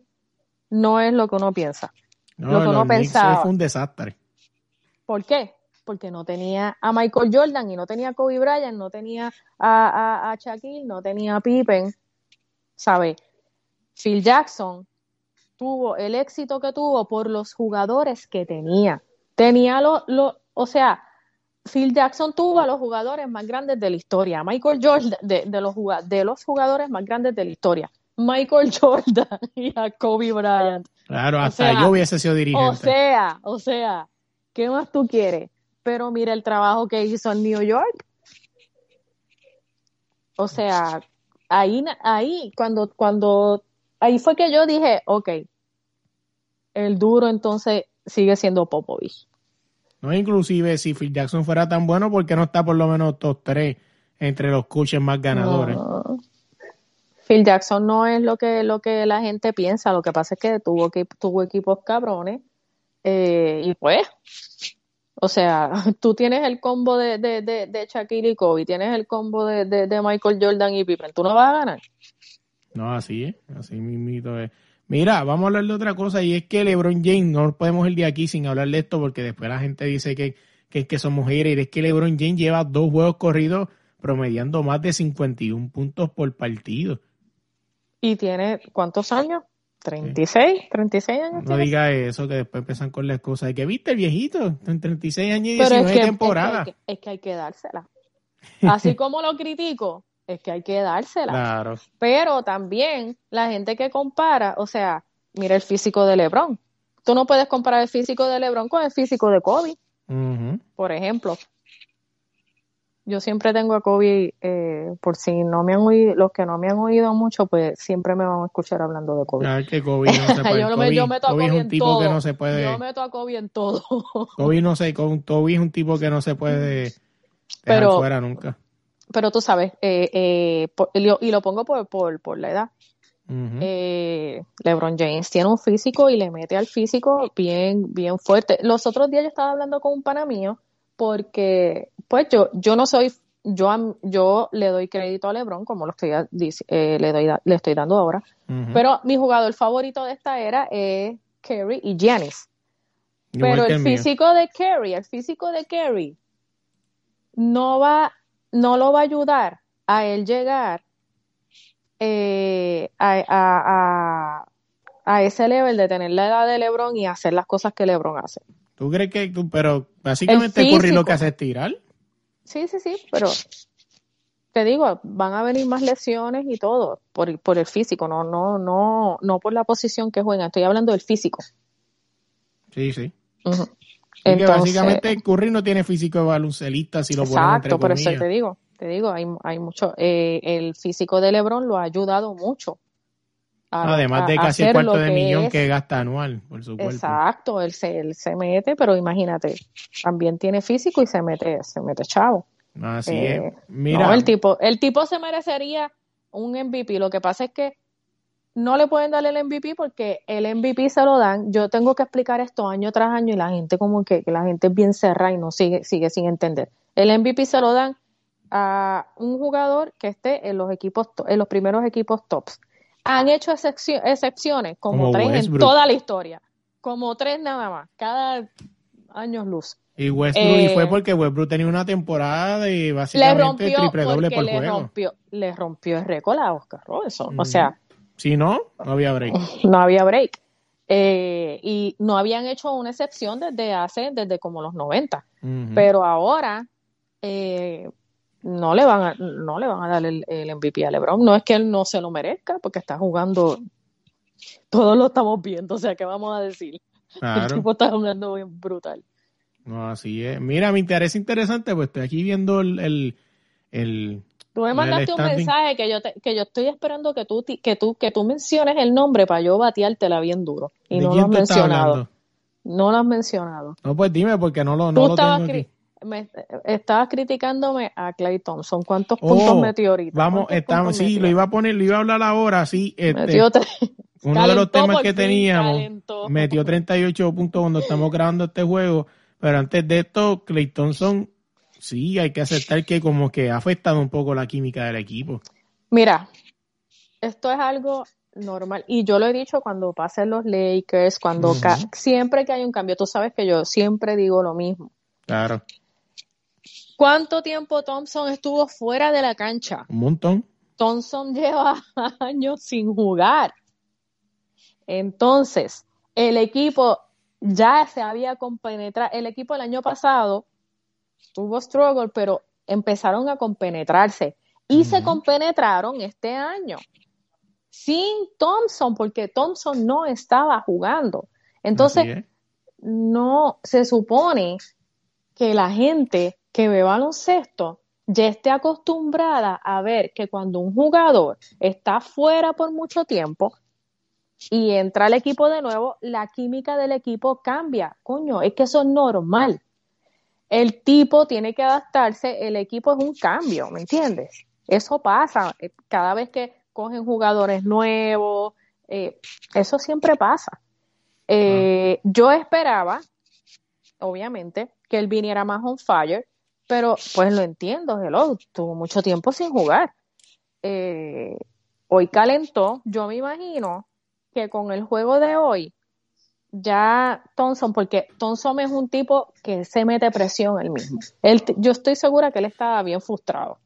no es lo que uno piensa. no, lo que uno pensaba. fue un desastre. ¿Por qué? Porque no tenía a Michael Jordan y no tenía a Kobe Bryant, no tenía a, a, a Shaquille, no tenía a Pippen, ¿sabes? Phil Jackson tuvo el éxito que tuvo por los jugadores que tenía. Tenía los, lo, o sea, Phil Jackson tuvo a los jugadores más grandes de la historia. Michael Jordan, de, de los, de los jugadores más grandes de la historia. Michael Jordan y a Kobe Bryant. Claro, O hasta sea, yo hubiese sido dirigente. O sea, o sea, ¿qué más tú quieres? Pero mira el trabajo que hizo en New York. O sea, ahí, ahí, cuando, cuando, ahí fue que yo dije, ok, el duro entonces sigue siendo Popovich. No, inclusive si Phil Jackson fuera tan bueno, ¿por qué no está por lo menos top 3 entre los coaches más ganadores? No. Phil Jackson no es lo que, lo que la gente piensa, lo que pasa es que tuvo, tuvo equipos cabrones eh, y pues, o sea, tú tienes el combo de, de, de, de Shaquille y Kobe, tienes el combo de, de, de Michael Jordan y Pippen, tú no vas a ganar. No, así es, así mismito es. Mira, vamos a hablar de otra cosa y es que LeBron James, no podemos ir de aquí sin hablar de esto porque después la gente dice que, que, que somos haters. Es que LeBron James lleva dos juegos corridos promediando más de 51 puntos por partido. Y tiene, ¿cuántos años? 36, 36 años. No diga eso, que después empiezan con las cosas de que viste el viejito, en 36 años y Pero 19 es que, es, que temporadas. hay que, es que hay que dársela. Así como lo critico, es que hay que dársela. Claro. Pero también la gente que compara, o sea, mira el físico de LeBron. Tú no puedes comparar el físico de LeBron con el físico de Kobe, por ejemplo. Yo siempre tengo a Kobe, eh, por si no me han oído, los que no me han oído mucho, pues siempre me van a escuchar hablando de Kobe. Es que Kobe no se puede. yo, me, yo Kobe- meto a Kobe Kobe, es un en tipo todo. que no se puede. Yo meto a Kobe en todo. Kobe no sé, Kobe es un tipo que no se puede dejar Pero- fuera nunca. Pero tú sabes, eh, eh, por- y, lo, y lo pongo por, por, por la edad. Eh, LeBron James tiene un físico y le mete al físico bien, bien fuerte. Los otros días yo estaba hablando con un pana mío porque, pues yo, yo no soy, yo, yo le doy crédito a LeBron como lo estoy, eh, le doy, le estoy dando ahora. Pero mi jugador favorito de esta era es Kerry y Giannis. Igual Pero el físico de Kerry, el físico de Kerry, no va, no lo va a ayudar a él llegar eh, a, a- a- a ese level de tener la edad de LeBron y hacer las cosas que LeBron hace. ¿Tú crees que tú, pero básicamente Curry lo que hace es tirar? Sí, sí, sí, pero te digo, van a venir más lesiones y todo por, por el físico, no, no, no, no por la posición que juegan, estoy hablando del físico. Sí, sí. Que Entonces- básicamente Curry no tiene físico de baloncelista si lo Exacto, por eso te digo, te digo, hay, hay mucho, eh, el físico de LeBron lo ha ayudado mucho. A- Además de a casi el cuarto de que millón es. que gasta anual por su cuerpo. Exacto, él se, él se mete, pero imagínate, también tiene físico y se mete, se mete chavo. Así Eh, es. Mira, No, el tipo, el tipo se merecería un MVP. Lo que pasa es que no le pueden dar el MVP porque el MVP se lo dan. Yo tengo que explicar esto año tras año y la gente como que, que la gente es bien cerrada y no sigue, sigue sin entender. El MVP se lo dan a un jugador que esté en los equipos, en los primeros equipos tops. Han hecho excepcio- excepciones, como, Como tres Westbrook. en toda la historia. Como tres nada más, cada años luz. y Westbrook y eh, fue porque Westbrook tenía una temporada de básicamente triple doble por le juego. rompió le rompió el récord a Oscar Robertson o Ujú. sea Si no, no había break. no había break Eh, y no habían hecho una excepción desde hace desde como los 90 Ujú. pero ahora eh, no le van a no le van a dar el, el MVP a LeBron no es que él no se lo merezca porque está jugando todos lo estamos viendo o sea qué vamos a decir el tipo está jugando bien brutal No, así es. Mira, me interesa interesante, pues estoy aquí viendo el, el, el, Tú me mandaste un mensaje que yo te- que yo estoy esperando que tú que tú que tú menciones el nombre para yo bateártela bien duro y ¿De no lo has tú mencionado. hablando? No lo has mencionado. No, pues dime, porque no lo, Tú no lo estabas, tengo aquí. Me, estabas criticándome a Clay Thompson. ¿Cuántos Oh, puntos metió ahorita? Vamos, ¿Cuántos estamos, sí, metió? lo iba a poner, lo iba a hablar ahora, sí. Este, Metió tres. uno de los temas que teníamos, calentó. metió 38 puntos cuando estamos grabando este juego, pero antes de esto, Clay Thompson, sí, hay que aceptar que como que ha afectado un poco la química del equipo. Mira, esto es algo normal y yo lo he dicho cuando pasen los Lakers, cuando siempre que hay un cambio, tú sabes que yo siempre digo lo mismo. Claro, ¿Cuánto tiempo Thompson estuvo fuera de la cancha? un montón. Thompson lleva años sin jugar. Entonces, el equipo ya se había compenetrado. El equipo el año pasado tuvo struggle, pero empezaron a compenetrarse. Y se compenetraron este año sin Thompson, porque Thompson no estaba jugando. Entonces, no se supone que la gente que ve baloncesto ya esté acostumbrada a ver que cuando un jugador está fuera por mucho tiempo y entra al equipo de nuevo, la química del equipo cambia. Coño, es que eso es normal. El tipo tiene que adaptarse, el equipo es un cambio, ¿me entiendes? Eso pasa eh, cada vez que cogen jugadores nuevos, eh, eso siempre pasa. Eh, Yo esperaba, obviamente, que él viniera más on fire, pero pues lo entiendo, hello, tuvo mucho tiempo sin jugar. Eh, hoy calentó, yo me imagino que con el juego de hoy, ya Thompson, porque Thompson es un tipo que se mete presión él mismo. Él, yo estoy segura que él estaba bien frustrado.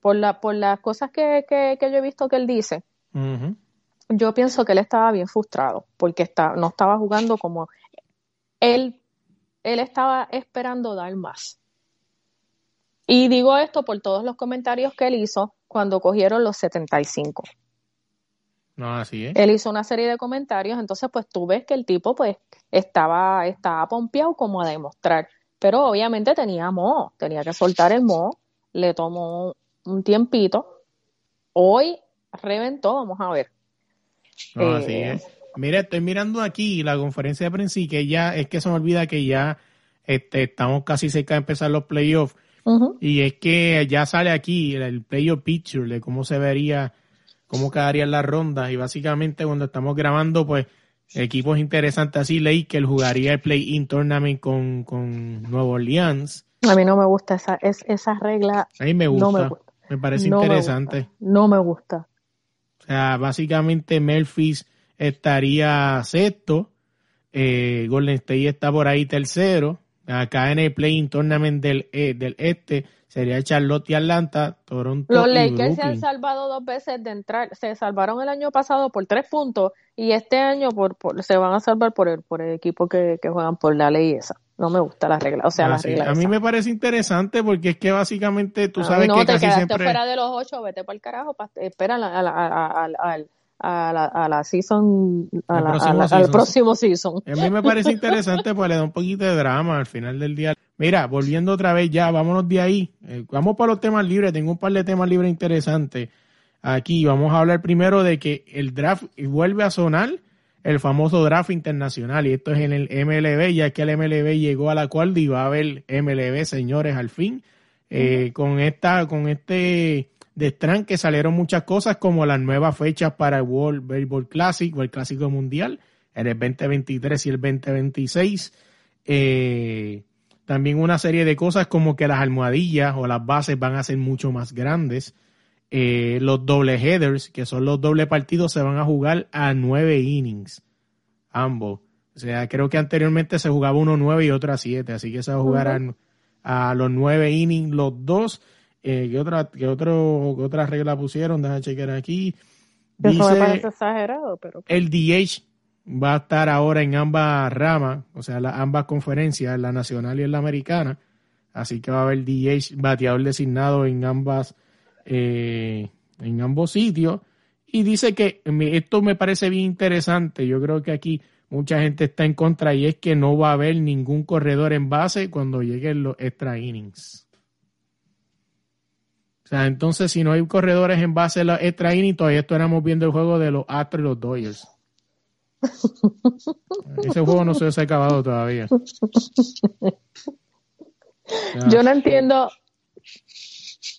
Por, la, por las cosas que, que, que yo he visto que él dice, yo pienso que él estaba bien frustrado porque está, no estaba jugando como él, él estaba esperando dar más. Y digo esto por todos los comentarios que él hizo cuando cogieron los 75. No, así es. Él hizo una serie de comentarios, entonces pues tú ves que el tipo pues estaba, estaba pompeado como a demostrar, pero obviamente tenía moho, tenía que soltar el moho, le tomó un tiempito. Hoy reventó, vamos a ver. No, Eh, así es. Mira, estoy mirando aquí la conferencia de prensa y que ya, es que se me olvida que ya este, estamos casi cerca de empezar los playoffs. Y es que ya sale aquí el, playoff picture de cómo se vería, cómo quedarían las rondas. Y básicamente cuando estamos grabando, pues equipos interesantes así, Lakers jugaría el play-in tournament con, con Nueva Orleans. A mí no me gusta esa, es, esa regla, A mí me gusta. no me parece No interesante. No me gusta. O sea, básicamente Memphis estaría sexto, eh, Golden State está por ahí tercero, acá en el play-in tournament del, eh, del este sería Charlotte y Atlanta, Toronto Los y Lakers se han salvado dos veces de entrar, se salvaron el año pasado por tres puntos y este año por, por- se van a salvar por el, por el equipo que, que juegan por la ley esa. No me gusta la regla, o sea, Ah, la sí. regla A mí esa. me parece interesante porque es que básicamente tú sabes no, que te casi quedaste siempre... fuera de los ocho, vete para el carajo, pa- espera a a a, a- la, a la season, a la- a próximo la- al season. próximo season. A mí me parece interesante, pues le da un poquito de drama al final del día. Mira, volviendo otra vez ya, vámonos de ahí. Eh, vamos para los temas libres. Tengo un par de temas libres interesantes. Aquí vamos a hablar primero de que el draft vuelve a sonar el famoso draft internacional. Y esto es en el MLB, ya que el MLB llegó a la cual y va a haber MLB, señores, al fin. Eh, Con esta, con este destranque salieron muchas cosas como las nuevas fechas para el World Baseball Classic o el Clásico Mundial en el 2023 y el 2026. Eh, también una serie de cosas como que las almohadillas o las bases van a ser mucho más grandes. Eh, los doble headers, que son los doble partidos, se van a jugar a nueve innings. Ambos. O sea, creo que anteriormente se jugaba uno nueve y otro a siete, así que se va a jugar a, a los nueve innings los dos. Eh, ¿qué, otra, qué, otro, ¿Qué otra regla pusieron? Déjame chequear aquí. Eso me Dice- parece exagerado, pero el DH va a estar ahora en ambas ramas, o sea, la- ambas conferencias, la nacional y en la americana. Así que va a haber DH bateador designado en ambas, eh, en ambos sitios. Y dice que esto me parece bien interesante. Yo creo que aquí mucha gente está en contra y es que no va a haber ningún corredor en base cuando lleguen los extra innings. Sea, entonces si no hay corredores en base a los extra innings, todavía estuviéramos viendo el juego de los Astros y los Dodgers. Ese juego no se ha acabado todavía. Ya. Yo no entiendo,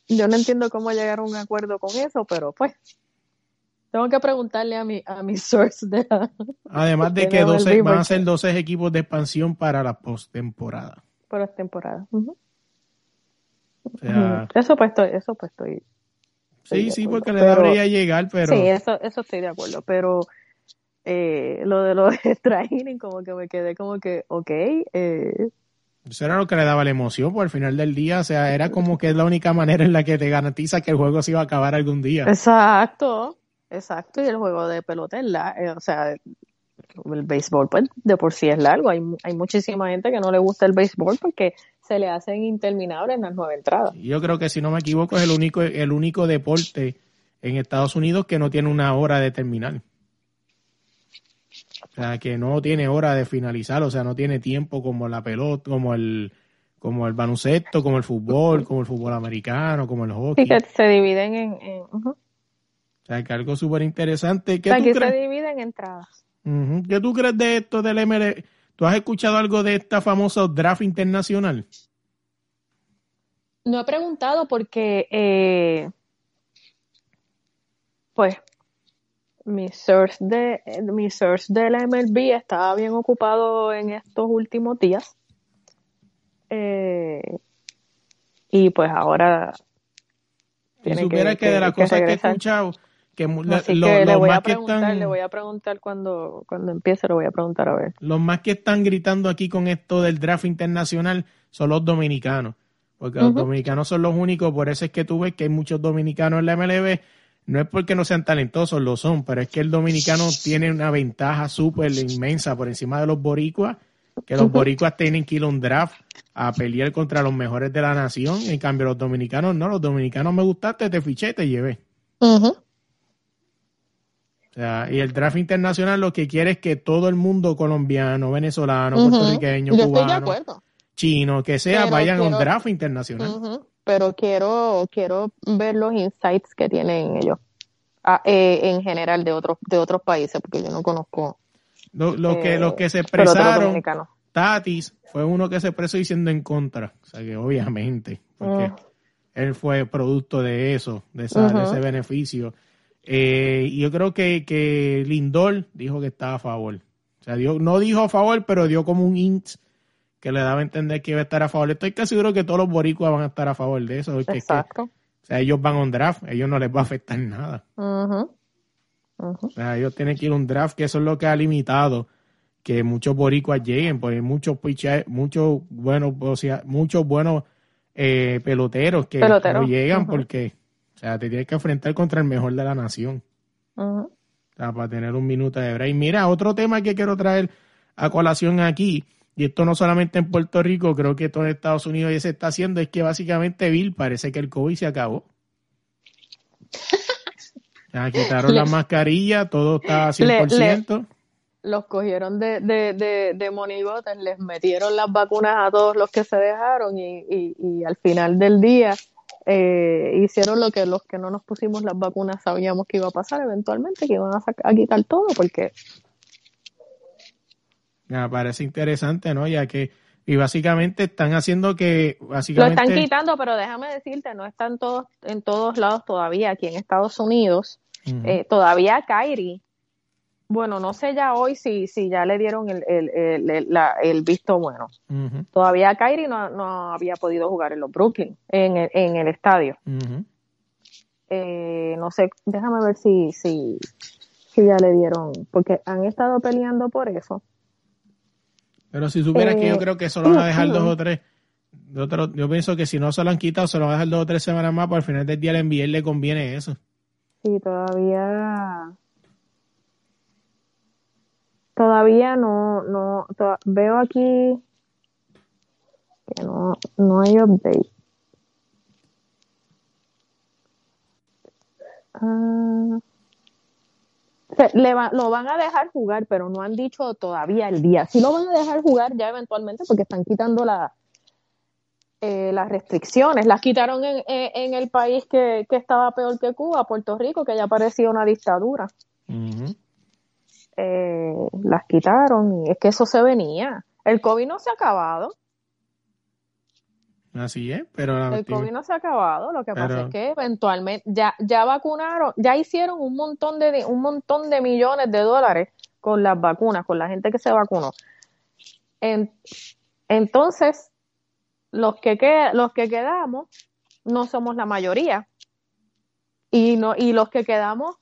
yo no entiendo cómo llegar a un acuerdo con eso, pero pues tengo que preguntarle a mi a mi source de la, Además de que Tenemos el 12, van a ser 12 equipos de expansión para la postemporada. por esta temporada. O sea, Ujú. Eso pues estoy, eso pues estoy. sí, sí, acuerdo, porque le pero- debería llegar, pero Sí, eso, eso estoy de acuerdo, pero eh, lo de los extra innings, como que me quedé como que, ok, eh, eso era lo que le daba la emoción, por al final del día, o sea, era como que es la única manera en la que te garantiza que el juego se iba a acabar algún día. exacto, exacto, y el juego de pelota es la, eh, o sea, el béisbol pues de por sí es largo, hay, hay muchísima gente que no le gusta el béisbol porque se le hacen interminables las nueve entradas. Yo creo que si no me equivoco es el único, el único deporte en Estados Unidos que no tiene una hora de terminar. O sea, que no tiene hora de finalizar, o sea, no tiene tiempo como la pelota, como el, como el baloncesto, como el fútbol, como el fútbol americano, como el hockey. Así que se dividen en, en-. O sea, que algo súper interesante. O ¿Qué sea, aquí se dividen en entradas. ¿Qué tú crees de esto del MLB? ¿Tú has escuchado algo de esta famosa draft internacional? No he preguntado porque, eh, pues, mi source de mi source del MLB estaba bien ocupado en estos últimos días. Eh, y pues ahora Si supieras que, de las cosas que he escuchado, que Así lo- que le los voy a más que preguntar, están, le voy a preguntar cuando, cuando empiece, le voy a preguntar a ver. los más que están gritando aquí con esto del draft internacional son los dominicanos. Porque los dominicanos son los únicos, por eso es que tú ves que hay muchos dominicanos en la MLB. No es porque no sean talentosos, lo son, pero es que el dominicano tiene una ventaja súper inmensa por encima de los boricuas, que los boricuas tienen que ir a un draft a pelear contra los mejores de la nación. En cambio, los dominicanos no, los dominicanos me gustaste, te fiché, te llevé. O sea, y el draft internacional lo que quiere es que todo el mundo colombiano, venezolano, puertorriqueño, Yo cubano, chino, que sea, Pero vayan a un quiero- draft internacional. Pero quiero, quiero ver los insights que tienen ellos ah, eh, en general de otros, de otros países, porque yo no conozco Lo- Los que, eh, los que se expresaron. Tatis fue uno que se expresó diciendo en contra. O sea que obviamente, porque Mm. él fue producto de eso, de, esa- de ese beneficio. Eh, yo creo que, que Lindor dijo que estaba a favor. O sea, dio- no dijo a favor, pero dio como un int que le daba a entender que iba a estar a favor. Estoy casi seguro que todos los boricuas van a estar a favor de eso. Porque es que, Exacto. o sea, ellos van a un draft, ellos no les va a afectar nada. Ujú, ujú. O sea, ellos tienen que ir a un draft, que eso es lo que ha limitado que muchos boricuas lleguen, hay muchos muchos buenos, o sea, muchos buenos eh, peloteros que no llegan porque, sea, te tienes que enfrentar contra el mejor de la nación. O sea, para tener un minuto de break. Mira, otro tema que quiero traer a colación aquí, y esto no solamente en Puerto Rico, creo que todo en Estados Unidos ya se está haciendo, es que básicamente, Bill, parece que el COVID se acabó. Ya quitaron Le- las mascarillas, todo está a 100%. Los cogieron de, de, de, de monigotes, les metieron las vacunas a todos los que se dejaron y, y, y al final del día eh, hicieron lo que los que no nos pusimos las vacunas sabíamos que iba a pasar eventualmente, que iban a, quitar todo porque Me parece interesante, ¿no? Ya que, y básicamente están haciendo que, Lo básicamente, están quitando, pero déjame decirte, no están todos en todos lados todavía. Aquí en Estados Unidos, eh, todavía Kyrie, bueno, no sé ya hoy si, si ya le dieron el, el, el, el- la- el visto bueno. Todavía Kyrie no, no había podido jugar en los Brooklyn, en el, en el estadio. Eh, no sé, déjame ver si, si, si ya le dieron, porque han estado peleando por eso. Pero si supieras que Eh, yo creo que solo van a dejar dos o tres, yo pienso que si no se lo han quitado, se lo van a dejar dos o tres semanas más, para al final del día al NBA le conviene eso. Sí, todavía. Todavía no, no, veo aquí que no, no hay update. Ah, lo van a dejar jugar, pero no han dicho todavía el día. Sí lo van a dejar jugar ya eventualmente porque están quitando eh, las restricciones. Las quitaron en, en, el país que, que, estaba peor que Cuba, Puerto Rico, que ya parecía una dictadura. Eh, las quitaron y es que eso se venía. El COVID no se ha acabado. Así es, pero la El COVID no se ha acabado. Lo que pasa es que eventualmente ya, ya vacunaron, ya hicieron un montón de un montón de millones de dólares con las vacunas, con la gente que se vacunó. En- entonces, los que queda- los que quedamos no somos la mayoría. Y no, y los que quedamos,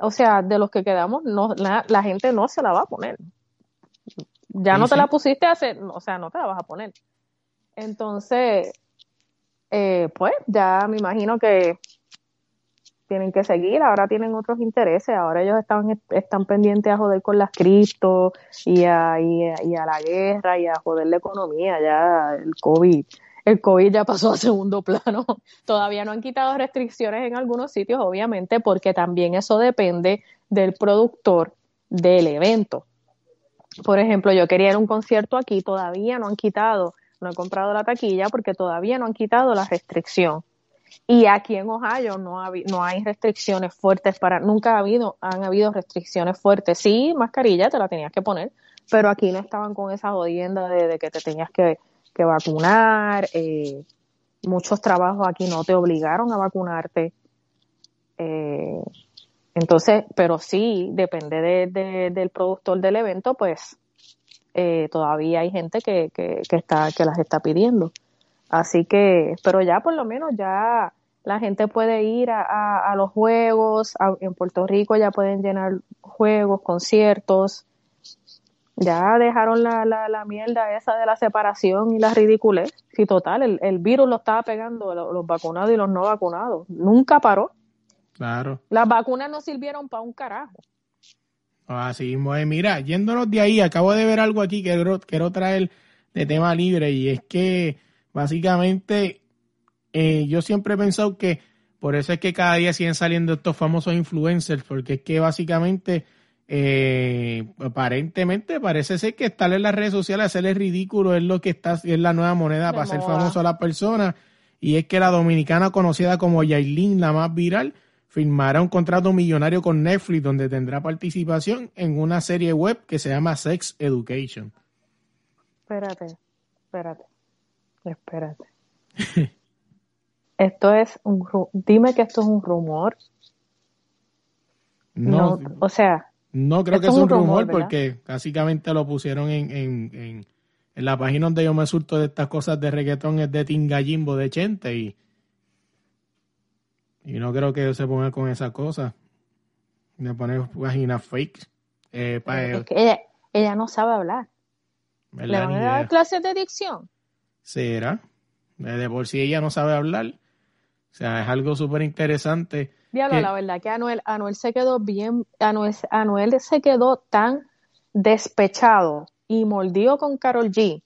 o sea, de los que quedamos, no, la, la gente no se la va a poner. Ya Sí, no te sí. la pusiste a hacer, o sea, no te la vas a poner. Entonces, eh, pues ya me imagino que tienen que seguir, ahora tienen otros intereses, ahora ellos están, están pendientes a joder con las cripto y a, y, a, y a la guerra y a joder la economía, ya el COVID, el COVID ya pasó a segundo plano. Todavía no han quitado restricciones en algunos sitios, obviamente, porque también eso depende del productor del evento. Por ejemplo, yo quería ir a un concierto aquí, todavía no han quitado, no he comprado la taquilla porque todavía no han quitado la restricción. Y aquí en Ohio no, ha no hay restricciones fuertes para, nunca ha habido, han habido restricciones fuertes. Sí, mascarilla te la tenías que poner, pero aquí no estaban con esa jodienda de que te tenías que, que vacunar. eh, muchos trabajos aquí no te obligaron a vacunarte. Eh, entonces, pero sí, depende de- de- del productor del evento, pues eh, todavía hay gente que, que, que está, que las está pidiendo. Así que, pero ya por lo menos ya la gente puede ir a, los juegos, en Puerto Rico ya pueden llenar juegos, conciertos, ya dejaron la, la, la mierda esa de la separación y la ridiculez. Sí, total, el, el virus lo estaba pegando lo- los vacunados y los no vacunados. Nunca paró. Claro. Las vacunas no sirvieron para un carajo. Así mismo es. Mira, yéndonos de ahí, acabo de ver algo aquí que quiero, quiero traer de tema libre y es que básicamente eh, yo siempre he pensado que por eso es que cada día siguen saliendo estos famosos influencers, porque es que básicamente eh, aparentemente parece ser que estar en las redes sociales, hacerle ridículo es lo que está, es la nueva moneda para ser moda. famoso a la persona y es que la dominicana conocida como Yailin, la más viral, firmará un contrato millonario con Netflix donde tendrá participación en una serie web que se llama Sex Education. Espérate, espérate, espérate. esto es un dime que esto es un rumor. No, No, o sea, no creo esto que es sea un rumor, porque básicamente lo pusieron en, en, en, en la página donde yo me surto de estas cosas de reggaetón es de Tingayimbo de Chente y, y no creo que ellos se pongan con esas cosas. De poner páginas fake. Eh, es que ella, ella no sabe hablar. ¿Le van a dar clases de dicción? ¿Será? De por sí ella no sabe hablar. O sea, es algo súper interesante. Diablo, la verdad que Anuel, Anuel se quedó bien, Anuel, Anuel se quedó tan despechado y mordido con Carol G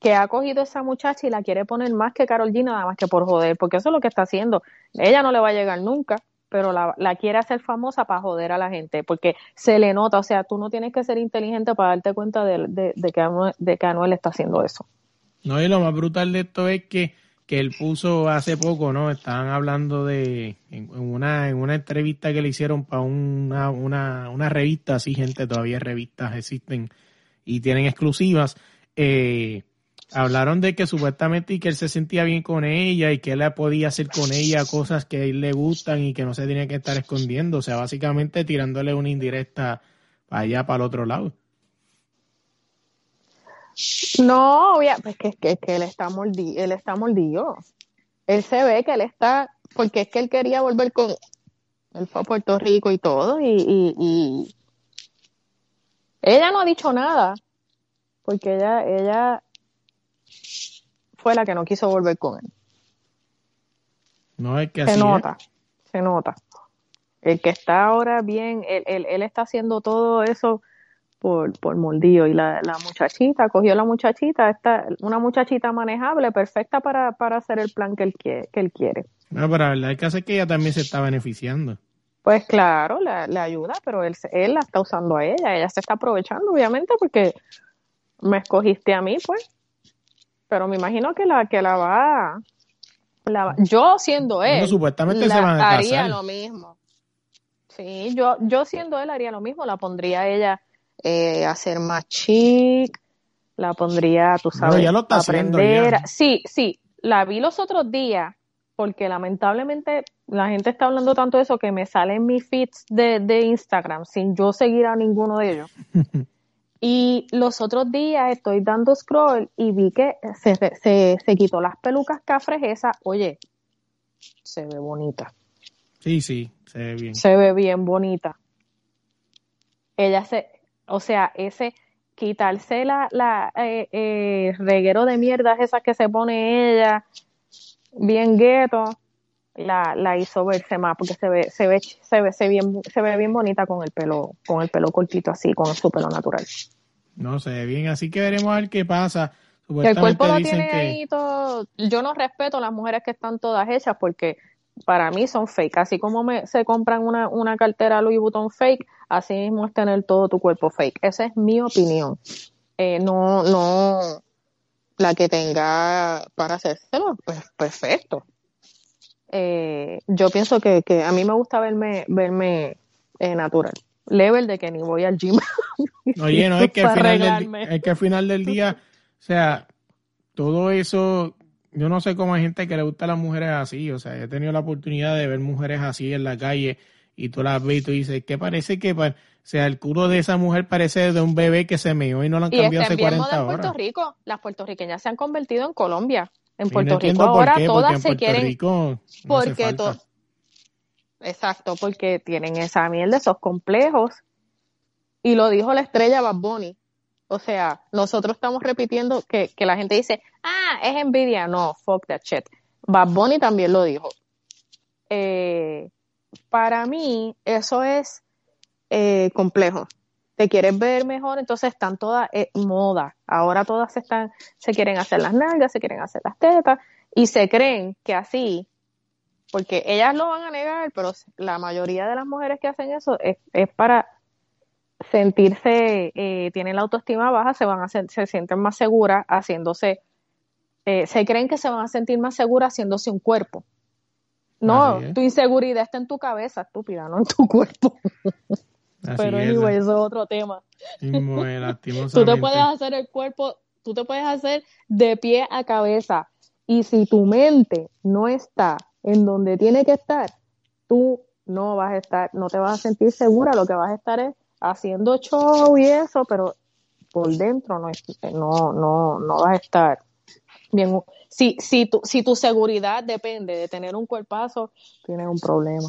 que ha cogido a esa muchacha y la quiere poner más que Carol G nada más que por joder, porque eso es lo que está haciendo. Ella no le va a llegar nunca, pero la, la quiere hacer famosa para joder a la gente, porque se le nota, o sea, tú no tienes que ser inteligente para darte cuenta de, de- de que, Anuel, de que Anuel está haciendo eso. No, y lo más brutal de esto es que, que él puso hace poco, ¿no? Estaban hablando de, en, una, en una entrevista que le hicieron para una, una, una revista, así gente, todavía revistas existen y tienen exclusivas, eh, hablaron de que supuestamente que él se sentía bien con ella y que él podía hacer con ella cosas que a él le gustan y que no se tenía que estar escondiendo, o sea, básicamente tirándole una indirecta allá, para el otro lado. No, obvia, pues que, que, que él está mordido, él está mordido. Él se ve que él está, porque es que él quería volver con, él fue a Puerto Rico y todo, y, y, y ella no ha dicho nada, porque ella, ella fue la que no quiso volver con él. No es que Se así es. nota, se nota. El que está ahora bien, él, él, él está haciendo todo eso por, por. Y la, la muchachita, cogió la muchachita, esta, una muchachita manejable, perfecta para, para hacer el plan que él quiere. Que él quiere. No, pero la verdad es que hace que ella también se está beneficiando. Pues claro, le, le ayuda, pero él, él la está usando a ella. Ella se está aprovechando, obviamente, porque me escogiste a mí, pues. pero me imagino que la que la va, la va- yo siendo él, Bueno, supuestamente la- se van a haría lo mismo. Sí, yo, yo siendo él haría lo mismo, la pondría a ella eh, a ser más chic, la pondría, tú sabes, ya lo está aprender. ya. Sí, sí, la vi los otros días, porque lamentablemente la gente está hablando tanto de eso que me salen mis feeds de, de Instagram sin yo seguir a ninguno de ellos. Y los otros días estoy dando scroll y vi que se, se, se quitó las pelucas cafres esas. Oye, se ve bonita. Sí, sí, se ve bien. Se ve bien bonita. Ella se, o sea, ese quitarse la, la eh, eh, reguero de mierdas esas que se pone ella, bien gueto, la, la hizo verse más porque se ve, se ve, se ve, se bien, se ve bien bonita con el pelo, con el pelo cortito así, con su pelo natural. No se ve bien, así que veremos a ver qué pasa. El cuerpo lo tiene que ahí todo. Yo no respeto a las mujeres que están todas hechas porque para mí son fake. Así como me, se compran una, una cartera Louis Vuitton fake, así mismo es tener todo tu cuerpo fake. Esa es mi opinión. Eh, no, no la que tenga para hacérselo, pues perfecto. Eh, yo pienso que, que a mí me gusta verme, verme eh, natural. Level de que ni voy al gym. Oye, no, es que, al Para final del, arreglarme. es que al final del día, o sea, todo eso, yo no sé cómo hay gente que le gusta a las mujeres así, o sea, he tenido la oportunidad de ver mujeres así en la calle y tú las ves y tú dices, que parece que, o sea, el culo de esa mujer parece de un bebé que se meó y no lo han Y cambiado hace en bien 40 moda en Puerto horas. Rico. Las puertorriqueñas se han convertido en Colombia. En Y Puerto no Rico ahora qué, todas se quieren Rico no hace porque to- exacto, porque tienen esa miel de esos complejos. Y lo dijo la estrella Bad Bunny. O sea, nosotros estamos repitiendo que, que la gente dice, ah, es envidia. No, fuck that shit. Bad Bunny también lo dijo. Eh, para mí, eso es eh, complejo. Te quieres ver mejor, entonces están todas eh, moda. Ahora todas se están, se quieren hacer las nalgas, se quieren hacer las tetas y se creen que así, porque ellas lo van a negar, pero la mayoría de las mujeres que hacen eso es, es para sentirse, eh, tienen la autoestima baja, se van a se sienten más seguras haciéndose, eh, se creen que se van a sentir más seguras haciéndose un cuerpo. No, tu inseguridad está en tu cabeza, estúpida, no en tu cuerpo. Así Pero es, anyway, eso es otro tema. es, Tú te puedes hacer el cuerpo, tú te puedes hacer de pie a cabeza. Y si tu mente no está en donde tiene que estar, tú no vas a estar, no te vas a sentir segura, lo que vas a estar es haciendo show y eso, pero por dentro no, no, no, no vas a estar bien. Si, si, tu, si tu seguridad depende de tener un cuerpazo, tienes un problema.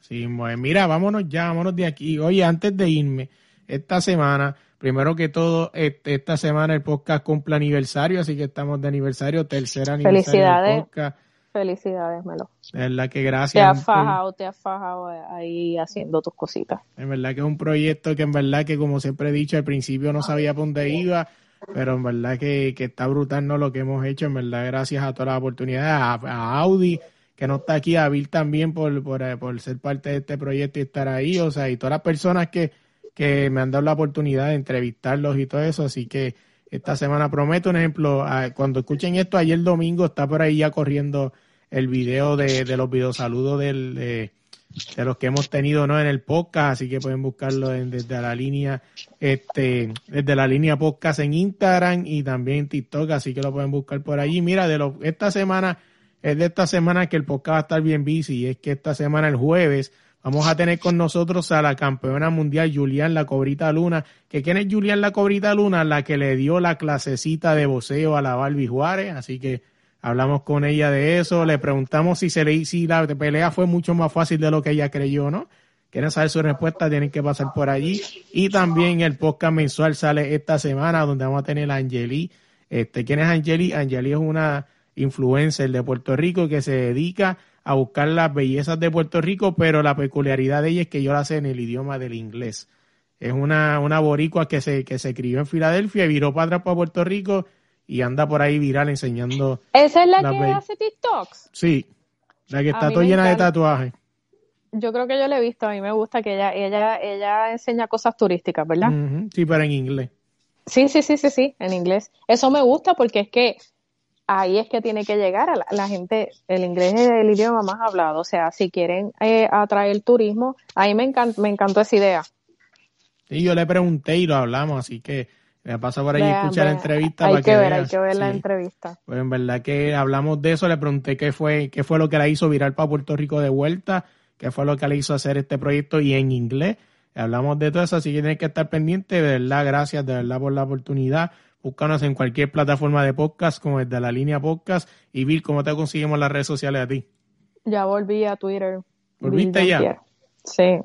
Sí, pues mira, vámonos ya, vámonos de aquí. Oye, antes de irme, esta semana, primero que todo, este- esta semana el podcast cumple aniversario, así que estamos de aniversario, tercer aniversario del podcast. Felicidades, Melo. De verdad que Te gracias. has Un pro- fajado, te has fajado ahí haciendo tus cositas. En verdad que es un proyecto que en verdad que como siempre he dicho al principio no sabía por dónde iba, pero en verdad que, que está brutal ¿no? lo que hemos hecho, en verdad gracias a todas las oportunidades, a, a Audi que no está aquí, a Bill también por, por, eh, por ser parte de este proyecto y estar ahí, o sea, y todas las personas que, que me han dado la oportunidad de entrevistarlos y todo eso, así que esta semana prometo un ejemplo, cuando escuchen esto, ayer domingo está por ahí ya corriendo el video de, de los videosaludos del... de- los que hemos tenido no en el podcast, así que pueden buscarlo en- desde la línea, este, desde la línea podcast en Instagram y también en TikTok, así que lo pueden buscar por allí. Mira, de lo, esta semana, es de esta semana que el podcast va a estar bien busy, y es que esta semana, el jueves, vamos a tener con nosotros a la campeona mundial Julián La Cobrita Luna, que quién es Julián La Cobrita Luna, la que le dio la clasecita de voceo a la Barbie Juárez, así que Hablamos con ella de eso, le preguntamos si se le si la pelea fue mucho más fácil de lo que ella creyó, ¿no? Quieren saber su respuesta, tienen que pasar por allí. Y también el podcast mensual sale esta semana, donde vamos a tener a Angeli. Este, ¿Quién es Angeli? Angeli es una influencer de Puerto Rico que se dedica a buscar las bellezas de Puerto Rico, pero la peculiaridad de ella es que yo la sé en el idioma del inglés. Es una, una boricua que se, que se crió en Filadelfia y viró para atrás para Puerto Rico y anda por ahí viral enseñando ¿Esa es la que hace TikToks? Sí, la que está toda llena de tatuajes. Yo creo que yo la he visto, a mí me gusta que ella, ella, ella enseña cosas turísticas, ¿verdad? Sí, pero en inglés. Sí, sí, sí, sí, sí, en inglés. Eso me gusta porque es que ahí es que tiene que llegar a la, gente, el inglés es el idioma más hablado, o sea, si quieren eh, atraer turismo, ahí me, me encantó esa idea. Sí, yo le pregunté y lo hablamos, así que me pasa por ahí escuchar la entrevista. Hay que, ver, hay que ver la entrevista. Pues en verdad que hablamos de eso, le pregunté qué fue, qué fue lo que la hizo virar para Puerto Rico de vuelta, qué fue lo que le hizo hacer este proyecto y en inglés. Hablamos de todo eso, así que tienes que estar pendiente. De verdad, gracias de verdad por la oportunidad. Búscanos en cualquier plataforma de podcast, como desde la línea podcast. Y Bill, ¿cómo te conseguimos las redes sociales a ti? Ya volví a Twitter. ¿Volviste ya? Sí.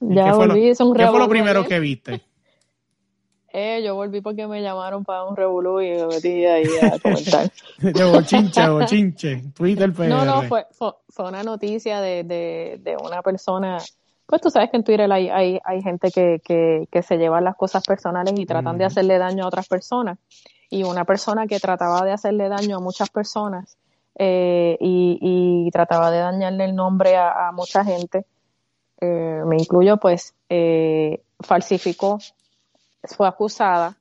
Ya volví, fue ¿Qué fue lo primero que viste? Eh, yo volví porque me llamaron para un revolú y me metí ahí a comentar. de bochinche, bochinche. Twitter PR. No, no, fue, fue, una noticia de, de, de, una persona. Pues tú sabes que en Twitter hay, hay, hay gente que, que, que se lleva las cosas personales y tratan de hacerle daño a otras personas. Y una persona que trataba de hacerle daño a muchas personas eh, y, y, trataba de dañarle el nombre a, mucha gente, eh, me incluyo, pues eh, falsificó fue acusada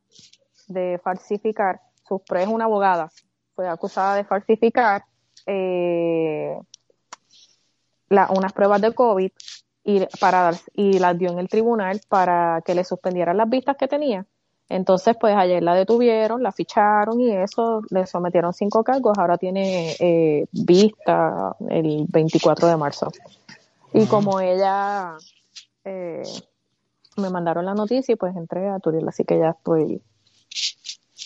de falsificar, sus es una abogada, fue acusada de falsificar eh, unas pruebas de COVID y, para, y las dio en el tribunal para que le suspendieran las vistas que tenía. Entonces, pues ayer la detuvieron, la ficharon y eso, le sometieron cinco cargos, ahora tiene eh, vista el 24 de marzo. Y como ella eh, me mandaron la noticia y pues entré a Turiel, así que ya estoy.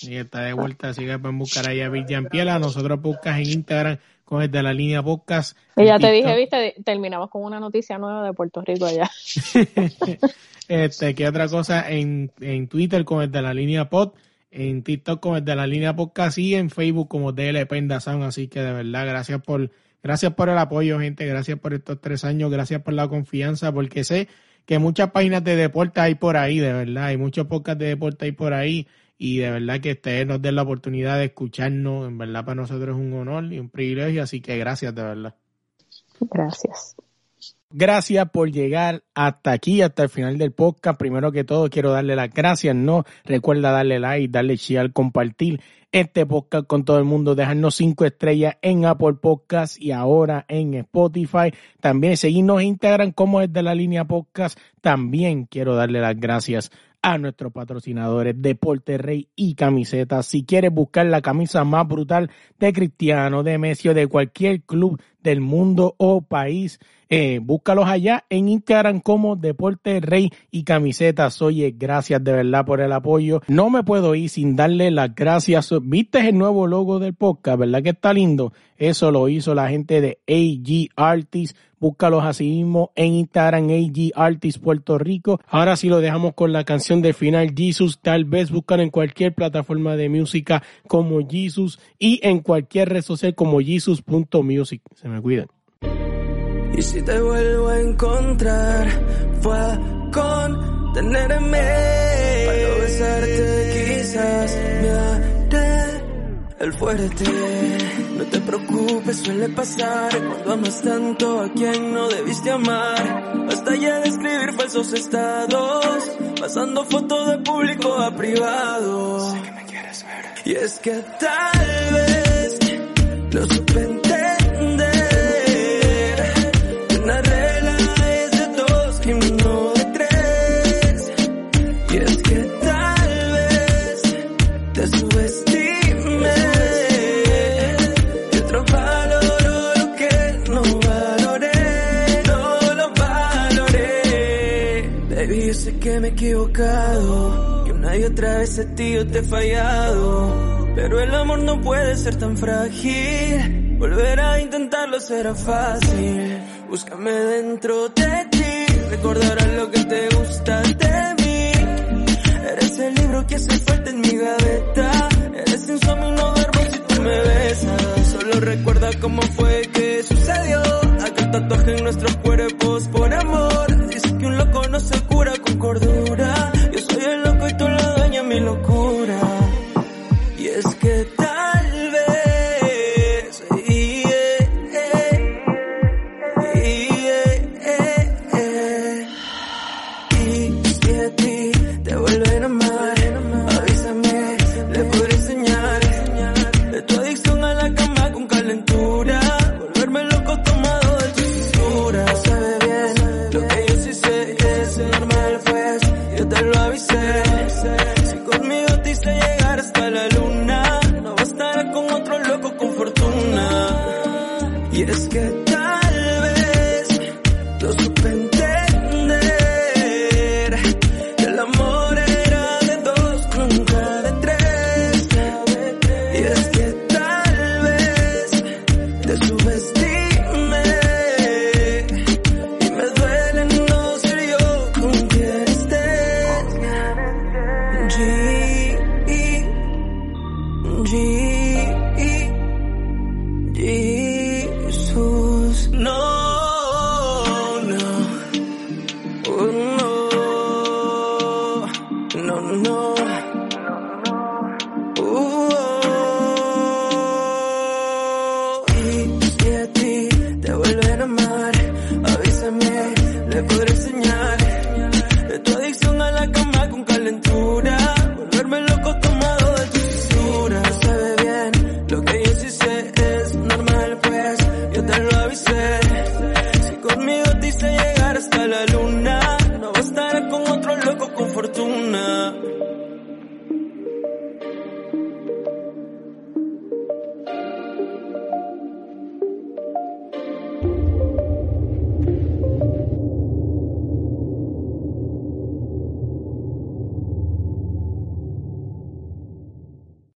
Y está de vuelta, así que pueden buscar ahí a Villan Piela. Nosotros buscas en Instagram con el de la línea podcast. Y ya te dije, viste, terminamos con una noticia nueva de Puerto Rico allá. este, ¿qué otra cosa? En, en Twitter con el de la línea pod, en TikTok con el de la línea podcast y en Facebook como DLP Sound. Así que de verdad, gracias por, gracias por el apoyo, gente. Gracias por estos tres años. Gracias por la confianza, porque sé que muchas páginas de deporte hay por ahí, de verdad, hay muchos podcasts de deporte hay por ahí y de verdad que ustedes nos den la oportunidad de escucharnos, en verdad para nosotros es un honor y un privilegio, así que gracias de verdad. Gracias. Gracias por llegar hasta aquí, hasta el final del podcast. Primero que todo, quiero darle las gracias. No recuerda darle like, darle share, compartir este podcast con todo el mundo, dejarnos cinco estrellas en Apple Podcast y ahora en Spotify. También seguirnos en Instagram como es de la línea podcast. También quiero darle las gracias a nuestros patrocinadores Deporte Rey y Camisetas. Si quieres buscar la camisa más brutal de Cristiano, de Messi o de cualquier club del mundo o país, eh, búscalos allá en Instagram como Deporte Rey y Camisetas. Oye, gracias de verdad por el apoyo. No me puedo ir sin darle las gracias. ¿Viste el nuevo logo del podcast? ¿Verdad que está lindo? Eso lo hizo la gente de AG Artists. Búscalos así mismo en Instagram, AG Artists Puerto Rico. Ahora sí lo dejamos con la canción de final Jesus. Tal vez buscar en cualquier plataforma de música como Jesus y en cualquier red social como Jesus.music. Se me cuidan. Y si te vuelvo a encontrar, fue a contenerme. Para besarte quizás me haré el fuerte. No te preocupes, suele pasar cuando amas tanto a quien no debiste amar. Basta ya de escribir falsos estados, pasando fotos de público a privado. Sé que me quieres ver. Y es que tal vez lo supe equivocado, que una y otra vez a ti yo te he fallado. Pero el amor no puede ser tan frágil, volver a intentarlo será fácil. Búscame dentro de ti, recordarás lo que te gusta de mí. Eres el libro que hace falta en mi gaveta, eres insomnio duermo si tú me besas. Solo recuerda cómo fue que sucedió, aquel tatuaje en nuestros cuerpos por amor.